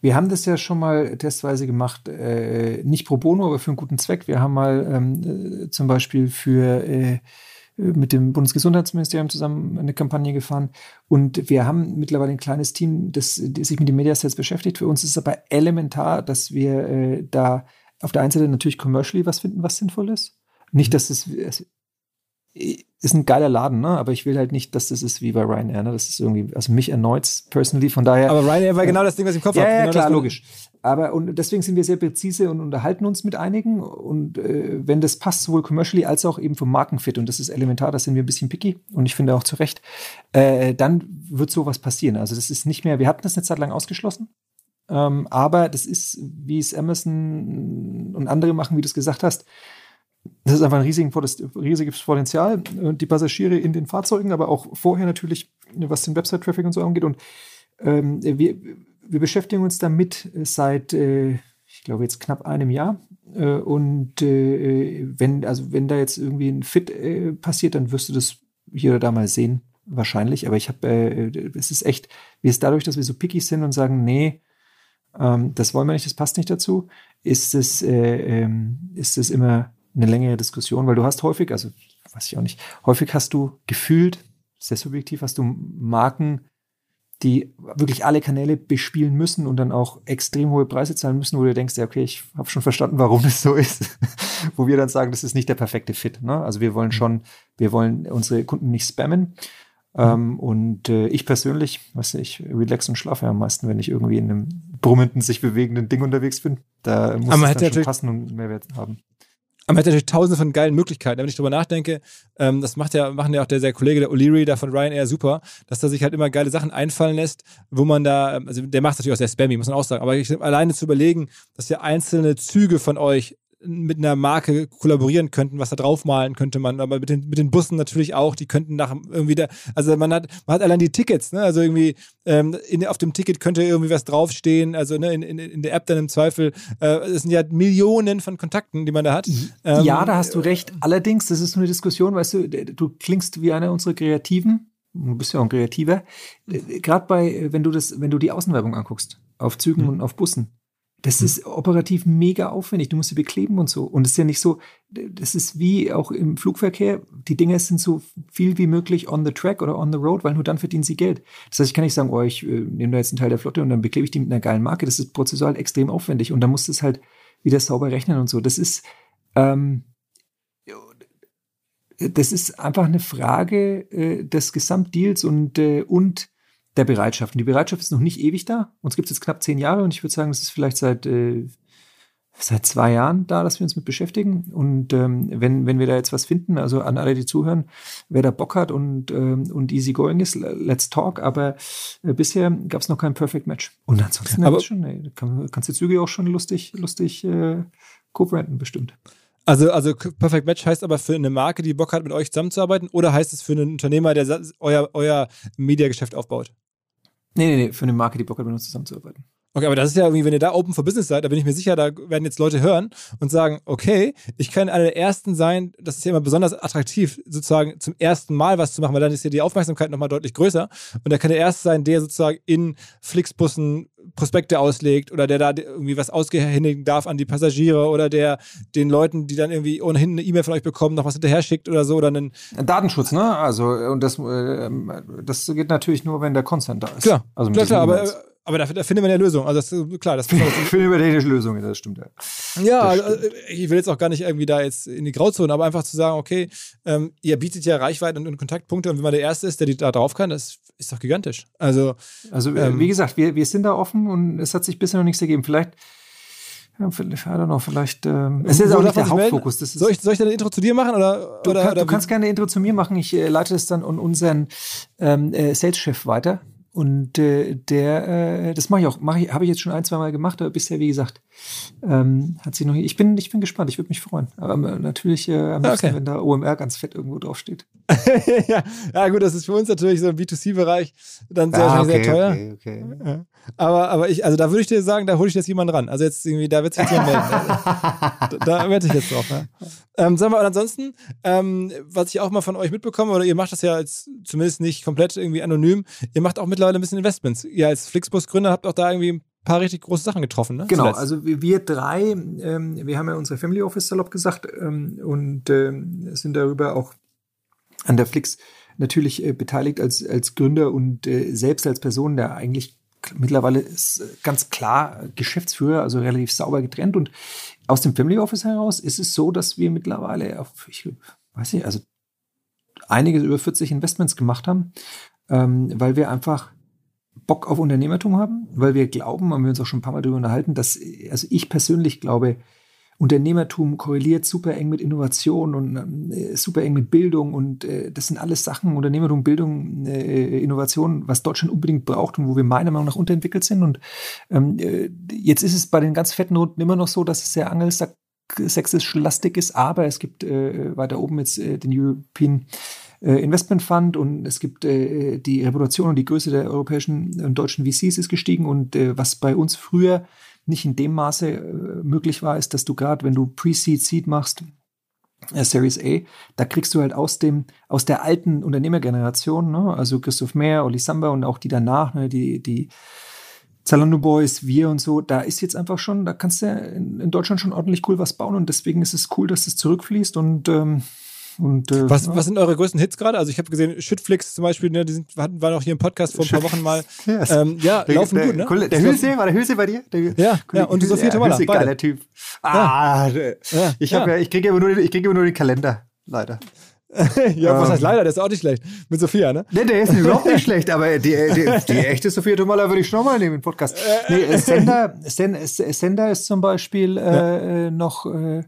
Wir haben das ja schon mal testweise gemacht, äh, nicht pro bono, aber für einen guten Zweck. Wir haben mal ähm, äh, zum Beispiel für äh, mit dem Bundesgesundheitsministerium zusammen eine Kampagne gefahren. Und wir haben mittlerweile ein kleines Team, das, das sich mit den Mediasets beschäftigt. Für uns ist es aber elementar, dass wir äh, da auf der einen Seite natürlich commercially was finden, was sinnvoll ist. Nicht, mhm. dass es, es ist ein geiler Laden, ne? Aber ich will halt nicht, dass das ist wie bei Ryanair, ne? Das ist irgendwie, also mich erneut personally, von daher. Aber Ryanair war genau das Ding, was ich im Kopf ja, habe. Ja, genau klar, logisch. Aber und deswegen sind wir sehr präzise und unterhalten uns mit einigen. Und äh, wenn das passt, sowohl commercially als auch eben vom Markenfit, und das ist elementar, da sind wir ein bisschen picky und ich finde auch zu Recht, äh, dann wird sowas passieren. Also das ist nicht mehr, wir hatten das eine Zeit lang ausgeschlossen. Ähm, aber das ist, wie es Amazon und andere machen, wie du es gesagt hast, das ist einfach ein riesiges Potenzial. Die Passagiere in den Fahrzeugen, aber auch vorher natürlich, was den Website-Traffic und so angeht. Und ähm, wir, wir beschäftigen uns damit seit, äh, ich glaube, jetzt knapp einem Jahr. Äh, und äh, wenn, also wenn da jetzt irgendwie ein Fit äh, passiert, dann wirst du das hier oder da mal sehen, wahrscheinlich. Aber ich habe, äh, es ist echt, wie es dadurch, dass wir so picky sind und sagen, nee, ähm, das wollen wir nicht, das passt nicht dazu, ist es, äh, ähm, ist es immer eine längere Diskussion, weil du hast häufig, also weiß ich auch nicht, häufig hast du gefühlt, sehr subjektiv, hast du Marken, die wirklich alle Kanäle bespielen müssen und dann auch extrem hohe Preise zahlen müssen, wo du denkst, ja, okay, ich habe schon verstanden, warum das so ist. wo wir dann sagen, das ist nicht der perfekte Fit. Ne? Also wir wollen mhm. schon, wir wollen unsere Kunden nicht spammen. Ähm, und äh, ich persönlich, weiß ich, relax und schlafe ja am meisten, wenn ich irgendwie in einem brummenden, sich bewegenden Ding unterwegs bin. Da muss Aber es dann schon passen und Mehrwert haben. Aber man hat natürlich tausende von geilen Möglichkeiten. Wenn ich drüber nachdenke, ähm, das macht ja, machen ja auch der, der Kollege, der O'Leary da von Ryanair super, dass er sich halt immer geile Sachen einfallen lässt, wo man da, ähm, also der macht natürlich auch sehr spammy, muss man auch sagen. Aber ich, alleine zu überlegen, dass ja einzelne Züge von euch mit einer Marke kollaborieren könnten, was da draufmalen könnte man, aber mit den, mit den Bussen natürlich auch, die könnten nach irgendwie da, also man hat, man hat allein die Tickets, ne? Also irgendwie ähm, in, auf dem Ticket könnte irgendwie was draufstehen, also ne, in, in, in der App dann im Zweifel. Äh, es sind ja Millionen von Kontakten, die man da hat. Ähm, ja, da hast du recht. Allerdings, das ist so eine Diskussion, weißt du, du klingst wie einer unserer Kreativen. Du bist ja auch ein Kreativer. Äh, Gerade bei, wenn du das, wenn du die Außenwerbung anguckst, auf Zügen mhm. und auf Bussen, das hm. ist operativ mega aufwendig. Du musst sie bekleben und so. Und es ist ja nicht so, das ist wie auch im Flugverkehr. Die Dinge sind so viel wie möglich on the track oder on the road, weil nur dann verdienen sie Geld. Das heißt, ich kann nicht sagen, oh, ich äh, nehme da jetzt einen Teil der Flotte und dann beklebe ich die mit einer geilen Marke. Das ist prozessual extrem aufwendig. Und dann musst du es halt wieder sauber rechnen und so. Das ist, ähm, das ist einfach eine Frage äh, des Gesamtdeals und, äh, und der Bereitschaft. Und die Bereitschaft ist noch nicht ewig da. Uns gibt es jetzt knapp zehn Jahre und ich würde sagen, es ist vielleicht seit, äh, seit zwei Jahren da, dass wir uns mit beschäftigen. Und ähm, wenn, wenn wir da jetzt was finden, also an alle, die zuhören, wer da Bock hat und, ähm, und easy going ist, let's talk. Aber äh, bisher gab es noch kein Perfect Match. Und ansonsten aber schon, ey, kann, kannst du Züge auch schon lustig, lustig äh, co-branden, bestimmt. Also, also Perfect Match heißt aber für eine Marke, die Bock hat, mit euch zusammenzuarbeiten, oder heißt es für einen Unternehmer, der euer, euer Mediageschäft aufbaut? Nee, nee, nee, für eine Marke, die Bock hat, mit uns zusammenzuarbeiten. Okay, aber das ist ja irgendwie, wenn ihr da Open for Business seid, da bin ich mir sicher, da werden jetzt Leute hören und sagen, okay, ich kann einer der Ersten sein, das ist ja immer besonders attraktiv, sozusagen zum ersten Mal was zu machen, weil dann ist ja die Aufmerksamkeit nochmal deutlich größer. Und da kann der Erste sein, der sozusagen in Flixbussen Prospekte auslegt oder der da irgendwie was ausgehändigen darf an die Passagiere oder der den Leuten, die dann irgendwie ohnehin eine E-Mail von euch bekommen, noch was hinterher schickt oder so oder einen Datenschutz, ne? Also und das äh, das geht natürlich nur, wenn der Consent da ist. Klar, also klar, klar aber aber da, da findet man ja Lösungen. Also das, klar, das finden wir technische Lösungen, das stimmt ja. Ja, das stimmt. Also, ich will jetzt auch gar nicht irgendwie da jetzt in die Grauzone, aber einfach zu sagen, okay, ähm, ihr bietet ja Reichweite und, und, Kontaktpunkte und wenn man der Erste ist, der die da drauf kann, das ist doch gigantisch. Also, also äh, ähm, wie gesagt, wir, wir sind da offen und es hat sich bisher noch nichts ergeben. Vielleicht ja, vielleicht, I don't know, vielleicht. Ähm, es ist auch nicht der Hauptfokus. Soll, ich, soll ich dann ein Intro zu dir machen? Oder, du, oder, kann, oder du kannst gerne ein Intro zu mir machen. Ich äh, leite es dann an unseren ähm, äh, Sales-Chef weiter. Und äh, der, äh, das mache ich auch, mache ich, habe ich jetzt schon ein, zwei Mal gemacht, aber bisher, wie gesagt, ähm, hat sie noch. Ich bin, ich bin gespannt, ich würde mich freuen. Aber äh, natürlich äh, am liebsten, okay. wenn da OMR ganz fett irgendwo draufsteht. ja. ja, gut, das ist für uns natürlich so im B2C-Bereich dann sehr, ah, okay, sehr teuer. Okay, okay. Ja. Aber, aber ich, also da würde ich dir sagen, da hole ich jetzt jemanden ran. Also jetzt irgendwie, da wird sich jetzt jemand melden. da, da wette ich jetzt drauf. Ja. Ähm, sagen wir, und ansonsten, ähm, was ich auch mal von euch mitbekomme, oder ihr macht das ja jetzt zumindest nicht komplett irgendwie anonym, ihr macht auch mittlerweile ein bisschen Investments. Ihr als Flixbus-Gründer habt auch da irgendwie ein paar richtig große Sachen getroffen, ne? Genau, Zuletzt. also wir drei, ähm, wir haben ja unsere Family Office salopp gesagt ähm, und ähm, sind darüber auch an der Flix natürlich äh, beteiligt als, als Gründer und äh, selbst als Person, der eigentlich mittlerweile ist äh, ganz klar Geschäftsführer, also relativ sauber getrennt. Und aus dem Family Office heraus ist es so, dass wir mittlerweile auf, ich weiß nicht, also einiges über 40 Investments gemacht haben, ähm, weil wir einfach Bock auf Unternehmertum haben, weil wir glauben, haben wir uns auch schon ein paar Mal darüber unterhalten, dass, also ich persönlich glaube, Unternehmertum korreliert super eng mit Innovation und äh, super eng mit Bildung und äh, das sind alles Sachen, Unternehmertum, Bildung, äh, Innovation, was Deutschland unbedingt braucht und wo wir meiner Meinung nach unterentwickelt sind. Und ähm, äh, jetzt ist es bei den ganz fetten Runden immer noch so, dass es sehr angelsächsisch lastig ist, aber es gibt äh, weiter oben jetzt äh, den European Investment Fund und es gibt äh, die Reputation und die Größe der europäischen und deutschen VCs ist gestiegen und äh, was bei uns früher nicht in dem Maße äh, möglich war, ist, dass du gerade, wenn du Pre-Seed, Seed machst, äh, Series A, da kriegst du halt aus dem, aus der alten Unternehmergeneration, ne, also Christoph Mehr, Oli Samba und auch die danach, ne, die, die Zalando Boys, wir und so, da ist jetzt einfach schon, da kannst du in, in, Deutschland schon ordentlich cool was bauen und deswegen ist es cool, dass es zurückfließt und ähm, Und, äh, was, was sind eure größten Hits gerade? Also ich habe gesehen, Shitflix zum Beispiel, ne, die sind, waren auch hier im Podcast vor ein paar Wochen mal. Yes. Ähm, ja, der, laufen der, gut, ne? Cool, der Hülse, war der Hülse bei dir? Der, ja, ja, und Sophia Tomala. Hülse, geiler Typ. Ah, ja. ich, ja. ja. ich kriege immer, nur, ich krieg immer nur den Kalender, leider. ja, was heißt leider? Der ist auch nicht schlecht. Mit Sophia, ne? Nee, der ist überhaupt nicht schlecht, aber die, die, die echte Sophia Tomala würde ich schon mal nehmen im Podcast. Nee, Sender, Sender ist zum Beispiel äh, noch äh,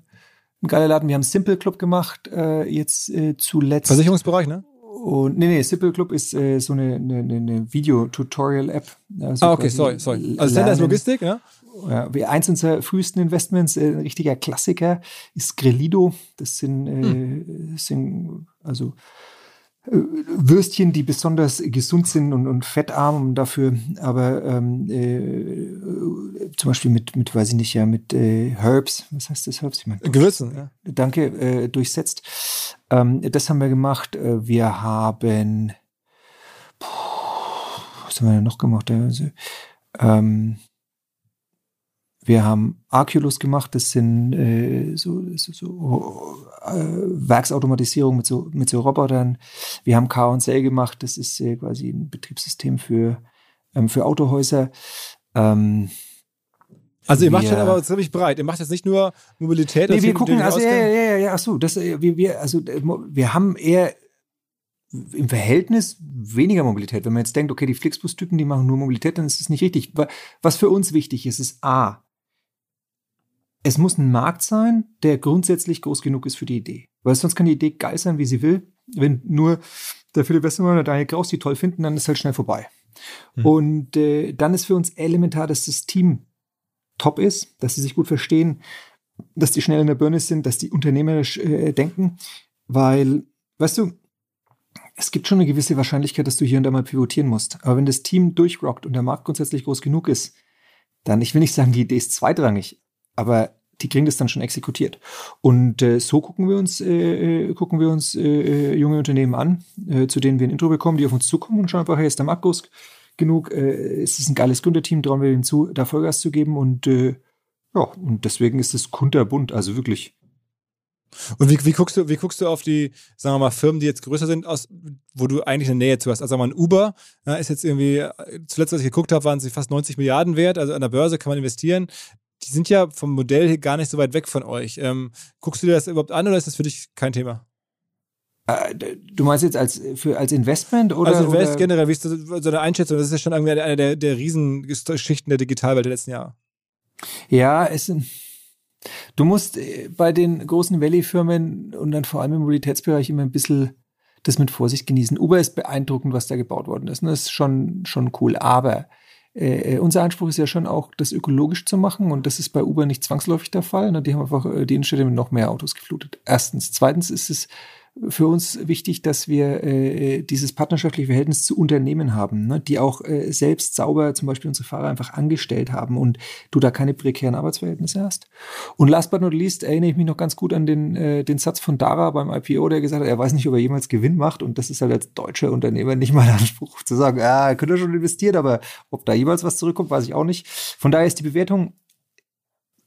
ein geiler Laden. Wir haben Simple Club gemacht, äh, jetzt äh, zuletzt. Versicherungsbereich, ne? Und, nee, nee, Simple Club ist äh, so eine, eine, eine Video-Tutorial-App. Also ah, okay, sorry, sorry. Also Sender ist Logistik, ne? Ja, eins unserer frühsten Investments, äh, ein richtiger Klassiker, ist Grelido. Das sind, äh, hm. sind also Würstchen, die besonders gesund sind und, und fettarm dafür, aber ähm, äh, zum Beispiel mit, mit, weiß ich nicht, ja, mit äh, Herbs, was heißt das Herbs? Ich mein, Gewürzen, ja. Danke, äh, durchsetzt. Ähm, das haben wir gemacht. Äh, wir haben, puh, was haben wir denn noch gemacht? Also, ähm, wir haben Arculus gemacht, das sind äh, so, so, so äh, Werksautomatisierung mit so, mit so Robotern. Wir haben K&L gemacht, das ist äh, quasi ein Betriebssystem für, ähm, für Autohäuser. Ähm, also ihr macht schon aber ziemlich breit. Ihr macht jetzt nicht nur Mobilität. Nee, wir gucken, also ja, ja, ja, ja, ach so, das, äh, wir, wir, also äh, wir haben eher im Verhältnis weniger Mobilität. Wenn man jetzt denkt, okay, die Flixbus-Typen, die machen nur Mobilität, dann ist das nicht richtig. Was für uns wichtig ist, ist A, es muss ein Markt sein, der grundsätzlich groß genug ist für die Idee. Weil sonst kann die Idee geil sein, wie sie will. Wenn nur der Philipp Westermann oder Daniel Kraus die toll finden, dann ist halt schnell vorbei. Mhm. Und äh, dann ist für uns elementar, dass das Team top ist, dass sie sich gut verstehen, dass die schnell in der Birne sind, dass die unternehmerisch äh, denken. Weil, weißt du, es gibt schon eine gewisse Wahrscheinlichkeit, dass du hier und da mal pivotieren musst. Aber wenn das Team durchrockt und der Markt grundsätzlich groß genug ist, dann, ich will nicht sagen, die Idee ist zweitrangig, aber die kriegen das dann schon exekutiert. Und äh, so gucken wir uns, äh, äh gucken wir uns äh, äh, junge Unternehmen an, äh, zu denen wir ein Intro bekommen, die auf uns zukommen und schauen einfach, hey, ist der Markt groß genug, äh, ist es ein geiles Gründerteam, trauen wir ihnen zu, da Vollgas zu geben und ja, und deswegen ist es kunterbunt, also wirklich. Und wie, wie, guckst du, wie guckst du auf die, sagen wir mal, Firmen, die jetzt größer sind, aus, wo du eigentlich eine Nähe zu hast? Also sagen wir mal, Uber ja, ist jetzt irgendwie, zuletzt, als ich geguckt habe, waren sie fast 90 Milliarden wert, also an der Börse kann man investieren die sind ja vom Modell her gar nicht so weit weg von euch. Ähm, guckst du dir das überhaupt an oder ist das für dich kein Thema? Äh, du meinst jetzt als, für, als Investment oder? Also Invest oder? generell, wie ist das, so eine Einschätzung? Das ist ja schon irgendwie eine der, der Riesengeschichten der Digitalwelt der letzten Jahre. Ja, es, du musst äh, bei den großen Valley-Firmen und dann vor allem im Mobilitätsbereich immer ein bisschen das mit Vorsicht genießen. Uber ist beeindruckend, was da gebaut worden ist. Das ist schon, schon cool. Aber äh, äh, unser Anspruch ist ja schon auch, das ökologisch zu machen und das ist bei Uber nicht zwangsläufig der Fall. Ne? Die haben einfach äh, die Innenstädte mit noch mehr Autos geflutet. Erstens. Zweitens ist es für uns wichtig, dass wir äh, dieses partnerschaftliche Verhältnis zu Unternehmen haben, ne, die auch äh, selbst sauber zum Beispiel unsere Fahrer einfach angestellt haben und du da keine prekären Arbeitsverhältnisse hast. Und last but not least erinnere ich mich noch ganz gut an den, äh, den Satz von Dara beim IPO, der gesagt hat, er weiß nicht, ob er jemals Gewinn macht und das ist halt als deutscher Unternehmer nicht mal der Anspruch zu sagen, ja, könnt ihr schon investieren, aber ob da jemals was zurückkommt, weiß ich auch nicht. Von daher ist die Bewertung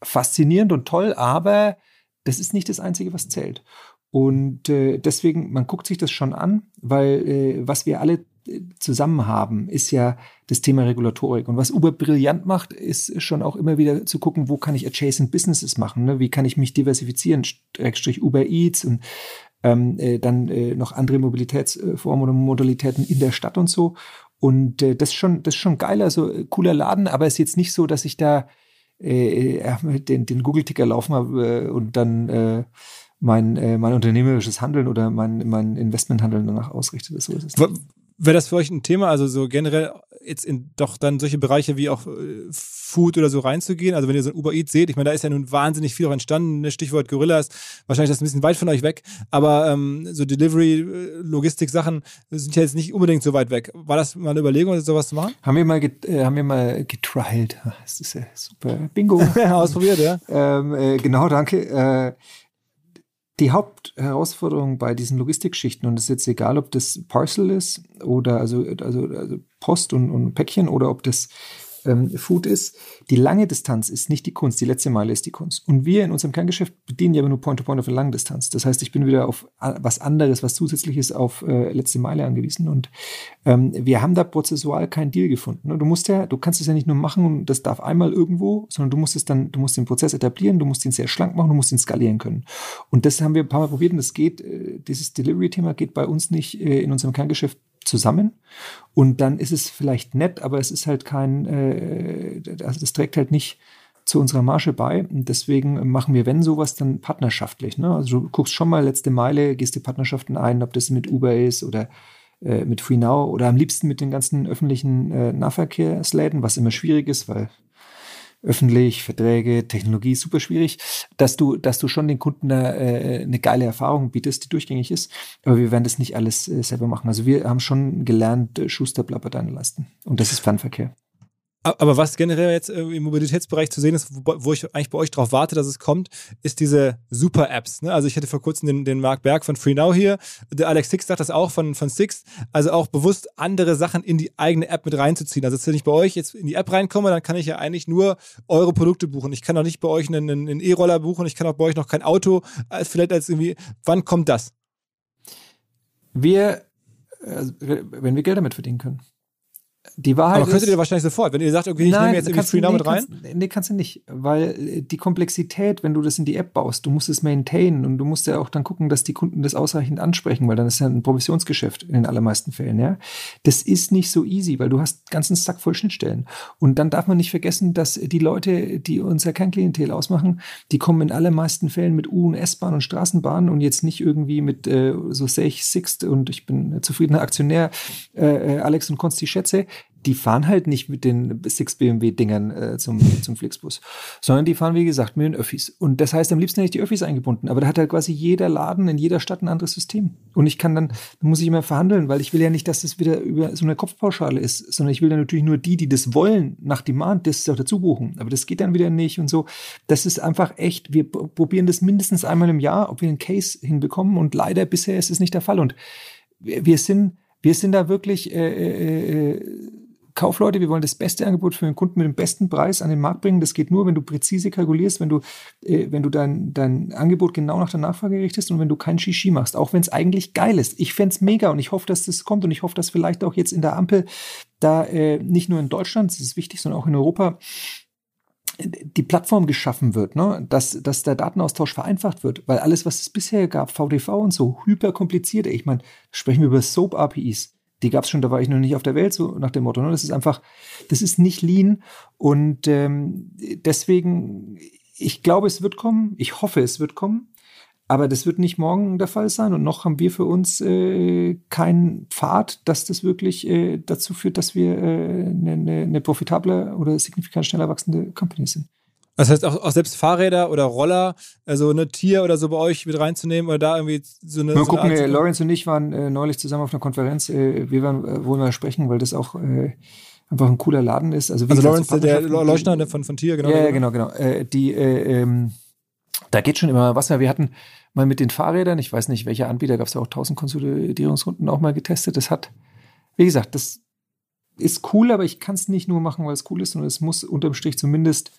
faszinierend und toll, aber das ist nicht das Einzige, was zählt. Und äh, deswegen, man guckt sich das schon an, weil äh, was wir alle äh, zusammen haben, ist ja das Thema Regulatorik. Und was Uber brillant macht, ist schon auch immer wieder zu gucken, wo kann ich adjacent Businesses machen, ne? wie kann ich mich diversifizieren, Strich Uber Eats und ähm, äh, dann äh, noch andere Mobilitätsformen oder Modalitäten in der Stadt und so. Und äh, das ist schon, das ist schon geil, also äh, cooler Laden, aber es ist jetzt nicht so, dass ich da äh, äh den, den Google-Ticker laufen habe äh, und dann äh, mein, äh, mein unternehmerisches Handeln oder mein, mein Investmenthandeln danach ausrichtet. ist. So ist es. Wäre das für euch ein Thema, also so generell jetzt in doch dann solche Bereiche wie auch äh, Food oder so reinzugehen? Also wenn ihr so ein Uber Eats seht, ich meine, da ist ja nun wahnsinnig viel auch entstanden, ne? Stichwort Gorillas, wahrscheinlich das ein bisschen weit von euch weg, aber ähm, so Delivery, äh, Logistik-Sachen sind ja jetzt nicht unbedingt so weit weg. War das mal eine Überlegung, sowas zu machen? Haben wir mal, get, äh, haben wir mal getrialt. Das ist ja super. Bingo. Ausprobiert, ja. Ähm, äh, genau, danke. Äh, die Hauptherausforderung bei diesen Logistikschichten, und es ist jetzt egal, ob das Parcel ist oder also, also, also Post und, und Päckchen oder ob das ähm, Food ist, die lange Distanz ist nicht die Kunst, die letzte Meile ist die Kunst. Und wir in unserem Kerngeschäft bedienen ja aber nur Point-to-Point auf eine lange Distanz. Das heißt, ich bin wieder auf was anderes, was zusätzliches auf äh, letzte Meile angewiesen. Und ähm, wir haben da prozessual keinen Deal gefunden. Ne? Du musst ja, du kannst es ja nicht nur machen und das darf einmal irgendwo, sondern du musst es dann, du musst den Prozess etablieren, du musst ihn sehr schlank machen, du musst ihn skalieren können. Und das haben wir ein paar Mal probiert und das geht, äh, dieses Delivery-Thema geht bei uns nicht äh, in unserem Kerngeschäft zusammen. Und dann ist es vielleicht nett, aber es ist halt kein, äh, das trägt halt nicht zu unserer Marge bei. Und deswegen machen wir, wenn sowas, dann partnerschaftlich. Ne? Also du guckst schon mal letzte Meile, gehst die Partnerschaften ein, ob das mit Uber ist oder äh, mit FreeNow oder am liebsten mit den ganzen öffentlichen äh, Nahverkehrsläden, was immer schwierig ist, weil öffentlich, Verträge, Technologie, super schwierig, dass du, dass du schon den Kunden da, äh, eine geile Erfahrung bietest, die durchgängig ist. Aber wir werden das nicht alles äh, selber machen. Also wir haben schon gelernt, äh, Schuster bleibt deine Leisten. Und das ist Fernverkehr. Aber was generell jetzt äh, im Mobilitätsbereich zu sehen ist, wo, ich eigentlich bei euch darauf warte, dass es kommt, ist diese Super-Apps. Ne? Also ich hatte vor kurzem den, den Marc Berg von FreeNow hier, der Alex Six sagt das auch von, von Six, also auch bewusst andere Sachen in die eigene App mit reinzuziehen. Also wenn ich bei euch jetzt in die App reinkomme, dann kann ich ja eigentlich nur eure Produkte buchen. Ich kann auch nicht bei euch einen, E-Roller buchen, ich kann auch bei euch noch kein Auto, als vielleicht als irgendwie, wann kommt das? Wir, also, wenn wir Geld damit verdienen können. Die Wahrheit Aber könntet ihr wahrscheinlich sofort, wenn ihr sagt, okay, ich Nein, nehme jetzt irgendwie FreeNow mit rein? Kannst, nee, kannst du nicht, weil äh, die Komplexität, wenn du das in die App baust, du musst es maintainen und du musst ja auch dann gucken, dass die Kunden das ausreichend ansprechen, weil dann ist ja ein Provisionsgeschäft in den allermeisten Fällen, ja. Das ist nicht so easy, weil du hast ganzen Sack voll Schnittstellen. Und dann darf man nicht vergessen, dass die Leute, die unser Kernklientel ausmachen, die kommen in allermeisten Fällen mit U- und S-Bahn und Straßenbahn und jetzt nicht irgendwie mit äh, so sehe ich Sixt und ich bin zufriedener Aktionär, äh, äh Alex und Konsti schätze, die fahren halt nicht mit den 6 BMW-Dingern äh, zum, zum Flixbus, sondern die fahren, wie gesagt, mit den Öffis. Und das heißt, am liebsten hätte ich die Öffis eingebunden. Aber da hat halt quasi jeder Laden in jeder Stadt ein anderes System. Und ich kann dann, dann muss ich immer verhandeln, weil ich will ja nicht, dass das wieder über so eine Kopfpauschale ist, sondern ich will dann natürlich nur die, die das wollen, nach Demand, das auch dazu buchen. Aber das geht dann wieder nicht und so. Das ist einfach echt, wir probieren das mindestens einmal im Jahr, ob wir einen Case hinbekommen. Und leider bisher ist es nicht der Fall. Und wir sind, wir sind da wirklich, äh, äh, äh Kaufleute, wir wollen das beste Angebot für den Kunden mit dem besten Preis an den Markt bringen. Das geht nur, wenn du präzise kalkulierst, wenn du, äh, wenn du dein, dein Angebot genau nach der Nachfrage richtest und wenn du kein Shishi machst, auch wenn es eigentlich geil ist. Ich fände mega und ich hoffe, dass das kommt und ich hoffe, dass vielleicht auch jetzt in der Ampel da äh, nicht nur in Deutschland, das ist wichtig, sondern auch in Europa die Plattform geschaffen wird, ne? dass, dass der Datenaustausch vereinfacht wird, weil alles, was es bisher gab, VDV und so, hyper kompliziert. Ich meine, sprechen wir über Soap-APIs die gab es schon, da war ich noch nicht auf der Welt, so nach dem Motto. Ne? Das ist einfach, das ist nicht lean. Und ähm, deswegen, ich glaube, es wird kommen. Ich hoffe, es wird kommen. Aber das wird nicht morgen der Fall sein. Und noch haben wir für uns äh, keinen Pfad, dass das wirklich äh, dazu führt, dass wir eine äh, ne, ne profitable oder signifikant schneller wachsende Company sind. Das heißt, auch, auch selbst Fahrräder oder Roller, also eine Tier oder so bei euch mit reinzunehmen oder da irgendwie so eine. Mal so gucken, eine äh, Lawrence und ich waren äh, neulich zusammen auf einer Konferenz. Äh, wir werden äh, wohl mal sprechen, weil das auch äh, einfach ein cooler Laden ist. Also, wie also Lawrence, der Leuchtner von, von Tier, genau. Ja, ja genau, genau. Äh, die, äh, ähm, da geht schon immer was mehr. Wir hatten mal mit den Fahrrädern, ich weiß nicht, welcher Anbieter, gab es ja auch tausend Konsolidierungsrunden auch mal getestet. Das hat, wie gesagt, das ist cool, aber ich kann es nicht nur machen, weil es cool ist, sondern es muss unterm Strich zumindest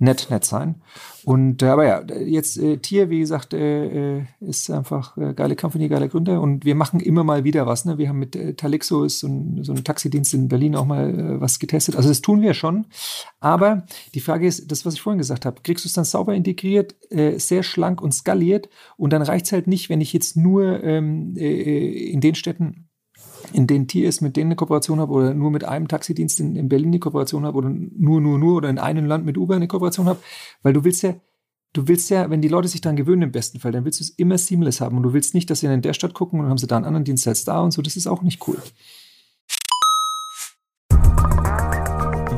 nett, nett sein. Und äh, aber ja, jetzt äh, Tier, wie gesagt, äh, äh, ist einfach äh, geile Company, geile Gründer und wir machen immer mal wieder was. Ne? Wir haben mit äh, Talixo ist so ein, so ein Taxidienst in Berlin auch mal äh, was getestet. Also das tun wir schon. Aber die Frage ist, das, was ich vorhin gesagt habe, kriegst du es dann sauber integriert, äh, sehr schlank und skaliert und dann reicht's halt nicht, wenn ich jetzt nur ähm, äh, in den Städten in denen TS mit denen eine Kooperation habe oder nur mit einem Taxidienst in, in Berlin eine Kooperation habe oder nur, nur, nur oder in einem Land mit Uber eine Kooperation habe, weil du willst ja, du willst ja, wenn die Leute sich daran gewöhnen im besten Fall, dann willst du es immer seamless haben. Und du willst nicht, dass sie in der Stadt gucken und haben sie da einen anderen Dienst als da und so, das ist auch nicht cool.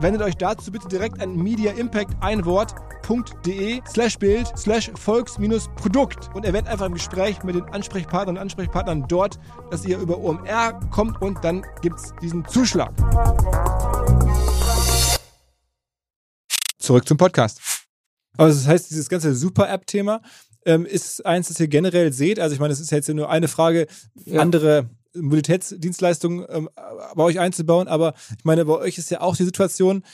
Wendet euch dazu bitte direkt an Media Impact ein Wort www.ftf.de slash Bild slash Volks-Produkt und erwähnt einfach im Gespräch mit den Ansprechpartnern und Ansprechpartnern dort, dass ihr über OMR kommt und dann gibt es diesen Zuschlag. Zurück zum Podcast. Also das heißt, dieses ganze Super-App-Thema ähm, ist eins, das ihr generell seht. Also ich meine, es ist jetzt nur eine Frage, ja. andere Mobilitätsdienstleistungen ähm, bei euch einzubauen, aber ich meine, bei euch ist ja auch die Situation,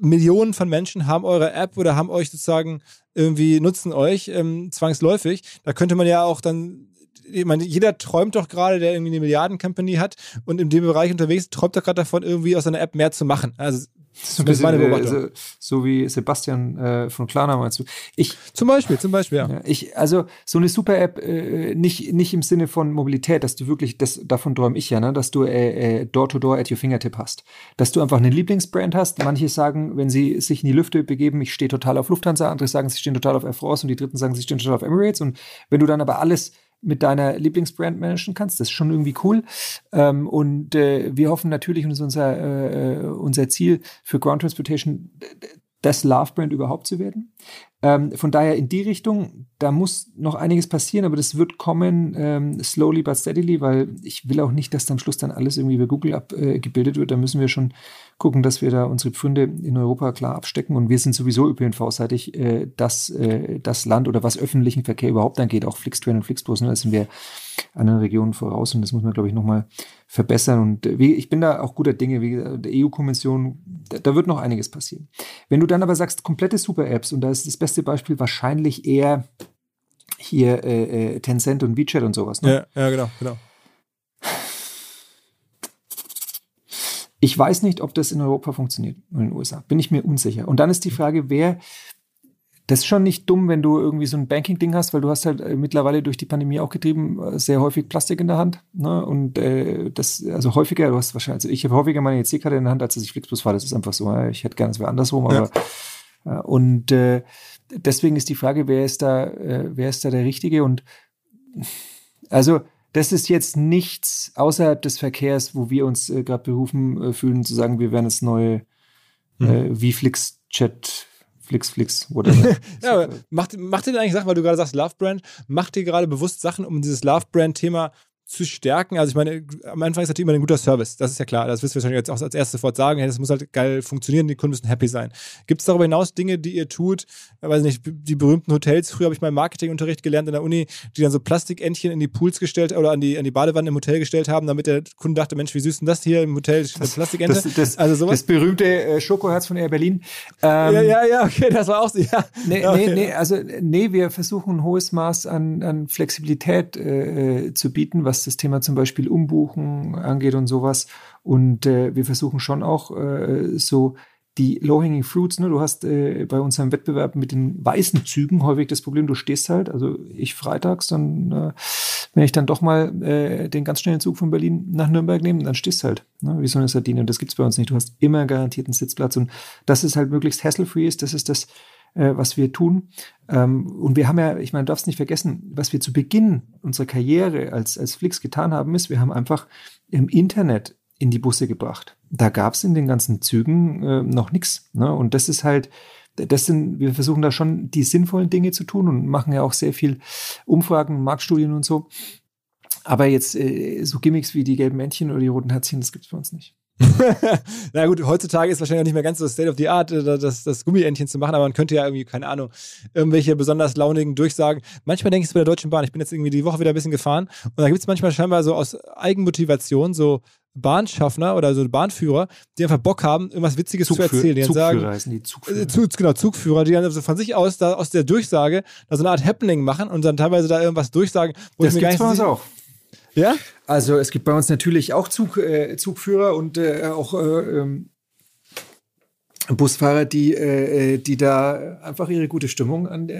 Millionen von Menschen haben eure App oder haben euch sozusagen irgendwie, nutzen euch ähm, zwangsläufig. Da könnte man ja auch dann ich meine, jeder träumt doch gerade, der irgendwie eine Milliarden-Company hat und in dem Bereich unterwegs träumt doch gerade davon, irgendwie aus seiner App mehr zu machen. Also so, das ist meine Beobachtung. Äh, so wie Sebastian äh, von Klarna meinst du? Ich, zum Beispiel, zum Beispiel, ja. ja ich, also so eine Super-App, äh, nicht, nicht im Sinne von Mobilität, dass du wirklich, das, davon träume ich ja, ne, dass du äh, äh, Door-to-Door at your fingertip hast. Dass du einfach eine Lieblingsbrand hast. Manche sagen, wenn sie sich in die Lüfte begeben, ich stehe total auf Lufthansa, andere sagen, sie stehen total auf Air France und die dritten sagen, sie stehen total auf Emirates. Und wenn du dann aber alles mit deiner Lieblingsbrand managen kannst. Das ist schon irgendwie cool. Ähm, und äh, wir hoffen natürlich, und unser, äh, unser Ziel für Ground Transportation, das Love-Brand überhaupt zu werden. Ähm, von daher in die Richtung, da muss noch einiges passieren, aber das wird kommen, ähm, slowly but steadily, weil ich will auch nicht, dass am Schluss dann alles irgendwie über Google abgebildet äh, wird. Da müssen wir schon gucken, dass wir da unsere Pfründe in Europa klar abstecken. Und wir sind sowieso ÖPNV-seitig äh, das, äh, das Land oder was öffentlichen Verkehr überhaupt angeht, auch Flixtrain und Flixbus, ne, da sind wir anderen Regionen voraus und das muss man, glaube ich, nochmal verbessern. Und äh, ich bin da auch guter Dinge, wie der EU-Kommission, da, da, wird noch einiges passieren. Wenn du dann aber sagst, komplette Super-Apps, und da ist das beste Beispiel wahrscheinlich eher hier äh, äh, Tencent und WeChat und sowas. Ne? Ja, ja, genau, genau. Ich weiß nicht, ob das in Europa funktioniert, in den USA. Bin ich mir unsicher. Und dann ist die Frage, wer das ist schon nicht dumm, wenn du irgendwie so ein Banking-Ding hast, weil du hast halt äh, mittlerweile durch die Pandemie auch getrieben äh, sehr häufig Plastik in der Hand. Ne? Und äh, das, also häufiger, du hast wahrscheinlich, also ich habe häufiger meine EC-Karte in der Hand, als dass ich Flixbus fahre. Das ist einfach so. Ich hätte gerne, es wäre andersrum, aber ja. äh, und äh, deswegen ist die Frage, wer ist da, äh, wer ist da der Richtige? Und also das ist jetzt nichts außerhalb des Verkehrs, wo wir uns äh, gerade berufen äh, fühlen, zu sagen, wir werden das neue mhm. äh, V-Flix-Chat Flix, Flix, whatever. ja, aber macht, macht ihr denn eigentlich Sachen, weil du gerade sagst Love Brand, macht ihr gerade bewusst Sachen, um dieses Love Brand-Thema zu stärken. Also ich meine, am Anfang ist natürlich immer ein guter Service. Das ist ja klar. Das wirst du wahrscheinlich jetzt auch als erstes sofort sagen. Hey, das muss halt geil funktionieren. Die Kunden müssen happy sein. Gibt es darüber hinaus Dinge, die ihr tut? Ich weiß nicht, die berühmten Hotels. Früher habe ich mal Marketingunterricht gelernt in der Uni, die dann so Plastikentchen in die Pools gestellt oder an die, an die Badewanne im Hotel gestellt haben, damit der Kunde dachte, Mensch, wie süß denn das hier im Hotel? Das, Plastikente. Das, das, also sowas. Das berühmte äh, Schokoherz von Air Berlin. Ähm, ja, ja, ja, okay, das war auch so. Ja. Nee, okay. nee, nee, also nee, wir versuchen ein hohes Maß an, an Flexibilität äh, äh zu bieten, was das Thema zum Beispiel Umbuchen angeht und sowas. Und äh, wir versuchen schon auch äh, so die Low-Hanging Fruits, ne? du hast äh, bei unserem Wettbewerb mit den weißen Zügen häufig das Problem, du stehst halt, also ich freitags, dann, äh, wenn ich dann doch mal äh, den ganz schnellen Zug von Berlin nach Nürnberg nehme, dann stehst halt, ne? wie so eine Sardine. Und das gibt's bei uns nicht. Du hast immer garantierten Sitzplatz und dass es halt möglichst hassle-free ist, das ist das, äh, was wir tun. Ähm, und wir haben ja, ich meine, du darfst nicht vergessen, was wir zu Beginn unserer Karriere als, als Flix getan haben, ist, wir haben einfach im Internet in die Busse gebracht. Da gab es in den ganzen Zügen äh, noch nichts. Ne? Und das ist halt, das sind, wir versuchen da schon die sinnvollen Dinge zu tun und machen ja auch sehr viel Umfragen, Marktstudien und so. Aber jetzt äh, so Gimmicks wie die gelben Männchen oder die roten Herzchen, das gibt es bei uns nicht. Na gut, heutzutage ist wahrscheinlich auch nicht mehr ganz so State of the Art, äh, das, das Gummientchen zu machen, aber man könnte ja irgendwie, keine Ahnung, irgendwelche besonders launigen Durchsagen. Manchmal denke ich es bei der Deutschen Bahn. Ich bin jetzt irgendwie die Woche wieder ein bisschen gefahren und da gibt es manchmal scheinbar so aus Eigenmotivation so Bahnschaffner oder so Bahnführer, die einfach Bock haben, irgendwas Witziges Zugführ zu erzählen. Die Zugführer sagen, heißen die Zugführer. äh, Zug, genau, Zugführer, die dann also von sich aus da, aus der Durchsage da so eine Art Happening machen und dann teilweise da irgendwas durchsagen, wo das ich mir gibt's bei uns auch. Ja? Also es gibt bei uns natürlich auch Zug, äh, Zugführer und äh, auch äh, ähm, Busfahrer, die, äh, äh, die da einfach ihre gute Stimmung an,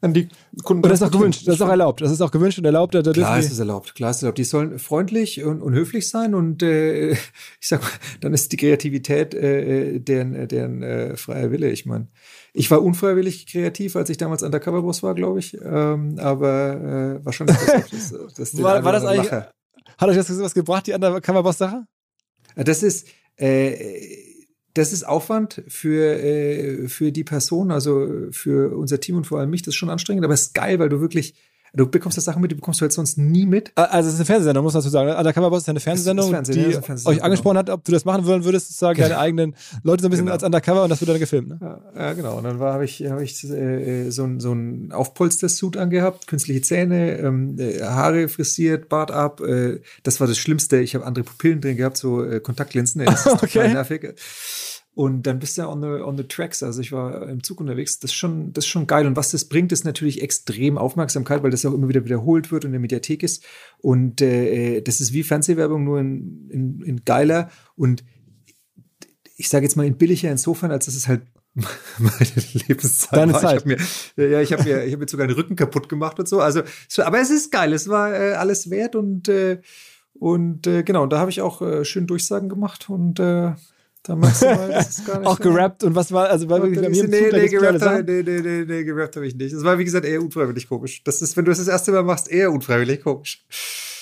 an die Kunden. Und das ist auch gewünscht, das ist auch erlaubt. Das ist auch gewünscht und erlaubt. Da, Klar ist es erlaubt, klar ist es erlaubt. Die sollen freundlich und, und höflich sein und äh, ich sag mal, dann ist die Kreativität äh, deren, deren äh, freier Wille. Ich meine, ich war unfreiwillig kreativ, als ich damals Undercover-Boss war, glaube ich. Ähm, aber äh, wahrscheinlich das, das, war, war das eigentlich, Lacher. hat euch das was gebracht, die Undercover-Boss-Sache? Das ist, äh, das ist Aufwand für, äh, für die Person, also für unser Team und vor allem mich. Das ist schon anstrengend, aber es ist geil, weil du wirklich, du bekommst das Sachen mit, die bekommst du halt sonst nie mit. Also es ist eine Fernsehsendung, muss man dazu sagen. Undercover Boss ist eine Fernsehsendung, ist Fernsehen, ja, die eine Fernsehsendung, euch angesprochen hat, ob du das machen wollen würdest, sozusagen Genau. deine eigenen Leute so ein bisschen Genau. als Undercover und das wird dann gefilmt. Ne? Ja, ja, genau. Und dann war habe ich, hab ich äh, so ein so ein Aufpolster-Suit angehabt, künstliche Zähne, ähm, äh, Haare frisiert, Bart ab. Äh, das war das Schlimmste. Ich habe andere Pupillen drin gehabt, so äh, Kontaktlinsen. Das ist Okay. nervig. Und dann bist du on the, on the tracks. Also ich war im Zug unterwegs. Das ist schon, das ist schon geil. Und was das bringt, ist natürlich extrem Aufmerksamkeit, weil das auch immer wieder wiederholt wird und in der Mediathek ist. Und äh, das ist wie Fernsehwerbung, nur in, in, in geiler und ich sage jetzt mal in billiger insofern, als dass es halt meine Lebenszeit Deine war. Zeit. Ich mir, ja, ich habe mir, ich habe mir sogar den Rücken kaputt gemacht und so. Also, so, aber es ist geil. Es war äh, alles wert und äh, und äh, genau. Und da habe ich auch äh, schön Durchsagen gemacht und äh, da merkst du mal, das ist gar nicht Auch gerappt und was war, also war wirklich bei mir im nee, Zug, nee, gerappt, Sachen. nee, nee, nee, nee, gerappt habe ich nicht. Das war, wie gesagt, eher unfreiwillig komisch. Das ist, wenn du das das erste Mal machst, eher unfreiwillig komisch.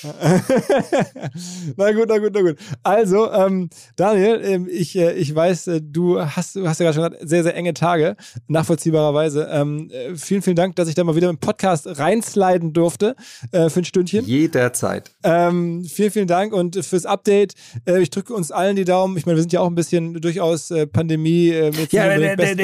na gut, na gut, na gut. Also, ähm, Daniel, ähm, ich, äh, ich weiß, äh, du hast, du hast ja gerade schon gesagt, sehr, sehr enge Tage, nachvollziehbarerweise. Ähm, äh, vielen, vielen Dank, dass ich da mal wieder im Podcast reinsliden durfte äh, für ein Stündchen. Jederzeit. Ähm, vielen, vielen Dank und fürs Update. Äh, ich drücke uns allen die Daumen. Ich meine, wir sind ja auch ein bisschen durchaus äh, Pandemie. Äh, Ja,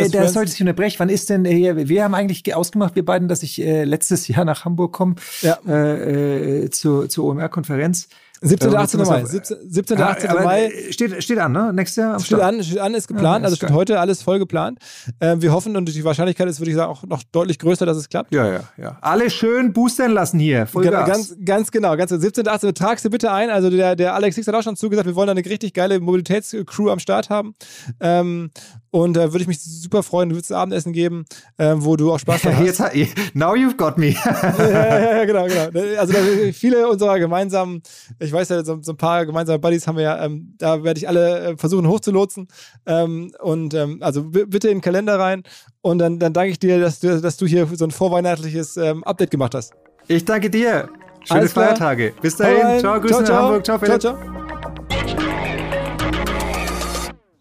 da, sollte ich unterbrechen. Wann ist denn, äh, wir haben eigentlich ge- ausgemacht, wir beiden, dass ich äh, letztes Jahr nach Hamburg komme Ja. äh, äh, zur, zur OMR-Konferenz. 17. Ja, 18. jetzt Mai. auf- 17. 17. Ja, 18. aber, Mai. äh, Steht, steht an, ne? Nächstes Jahr am Steht Start. an, steht an, ist geplant, Ja, also steht geil. heute alles voll geplant. Ähm, wir hoffen und die Wahrscheinlichkeit ist, würde ich sagen, auch noch deutlich größer, dass es klappt. Ja, ja, ja. Alle schön boostern lassen hier. Voll Ganz, ganz, ganz genau, ganz 17. 18. tragst du bitte ein. Also der, der Alex Hicks hat auch schon zugesagt, wir wollen da eine richtig geile Mobilitätscrew am Start haben. Ähm, und da würde ich mich super freuen, du würdest ein Abendessen geben, ähm, wo du auch Spaß dran hast. Jetzt, now you've got me. ja, ja, ja, genau, genau. Also viele unserer gemeinsamen, ich weiß ja, so, so ein paar gemeinsame Buddies haben wir ja, ähm, da werde ich alle äh, versuchen hochzulotsen. Ähm, und ähm, also bitte in den Kalender rein. Und dann, dann danke ich dir, dass du, dass du hier so ein vorweihnachtliches ähm, Update gemacht hast. Ich danke dir. Schöne. Feiertage. Bis dahin. Ciao, Grüße ciao, ciao. Hamburg. Ciao, Philipp. ciao, ciao.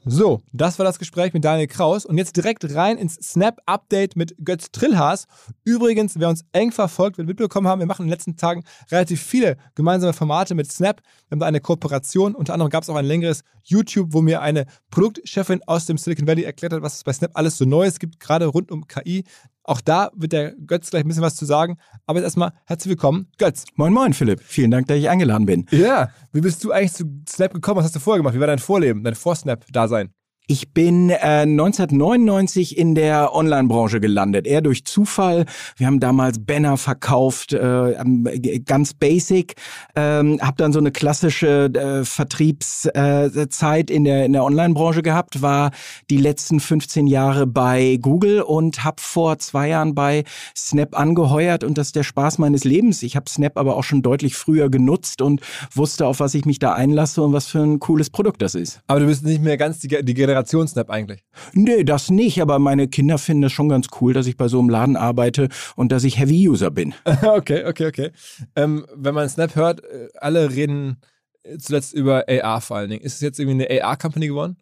So, das war das Gespräch mit Daniel Kraus und jetzt direkt rein ins Snap-Update mit Götz Trillhaas. Übrigens, wer uns eng verfolgt, wird mitbekommen haben, wir machen in den letzten Tagen relativ viele gemeinsame Formate mit Snap. Wir haben da eine Kooperation, unter anderem gab es auch ein längeres YouTube, wo mir eine Produktchefin aus dem Silicon Valley erklärt hat, was es bei Snap alles so Neues gibt, gerade rund um KI. Auch da wird der Götz gleich ein bisschen was zu sagen. Aber jetzt erstmal herzlich willkommen, Götz. Moin Moin, Philipp. Vielen Dank, dass ich eingeladen bin. Ja, wie bist du eigentlich zu Snap gekommen? Was hast du vorher gemacht? Wie war dein Vorleben, dein Vor-Snap-Dasein? Ich bin äh, 1999 in der Online-Branche gelandet, eher durch Zufall. Wir haben damals Banner verkauft, äh, ganz basic. Ähm, hab dann so eine klassische äh, Vertriebszeit in der in der Online-Branche gehabt, war die letzten 15 Jahre bei Google und hab vor zwei Jahren bei Snap angeheuert und das ist der Spaß meines Lebens. Ich habe Snap aber auch schon deutlich früher genutzt und wusste, auf was ich mich da einlasse und was für ein cooles Produkt das ist. Aber du bist nicht mehr ganz die, die Generation Snap eigentlich. Nee, das nicht, aber meine Kinder finden es schon ganz cool, dass ich bei so einem Laden arbeite und dass ich Heavy-User bin. okay, okay, okay. Ähm, wenn man Snap hört, äh, alle reden äh, zuletzt über AR vor allen Dingen. Ist es jetzt irgendwie eine AR-Company geworden?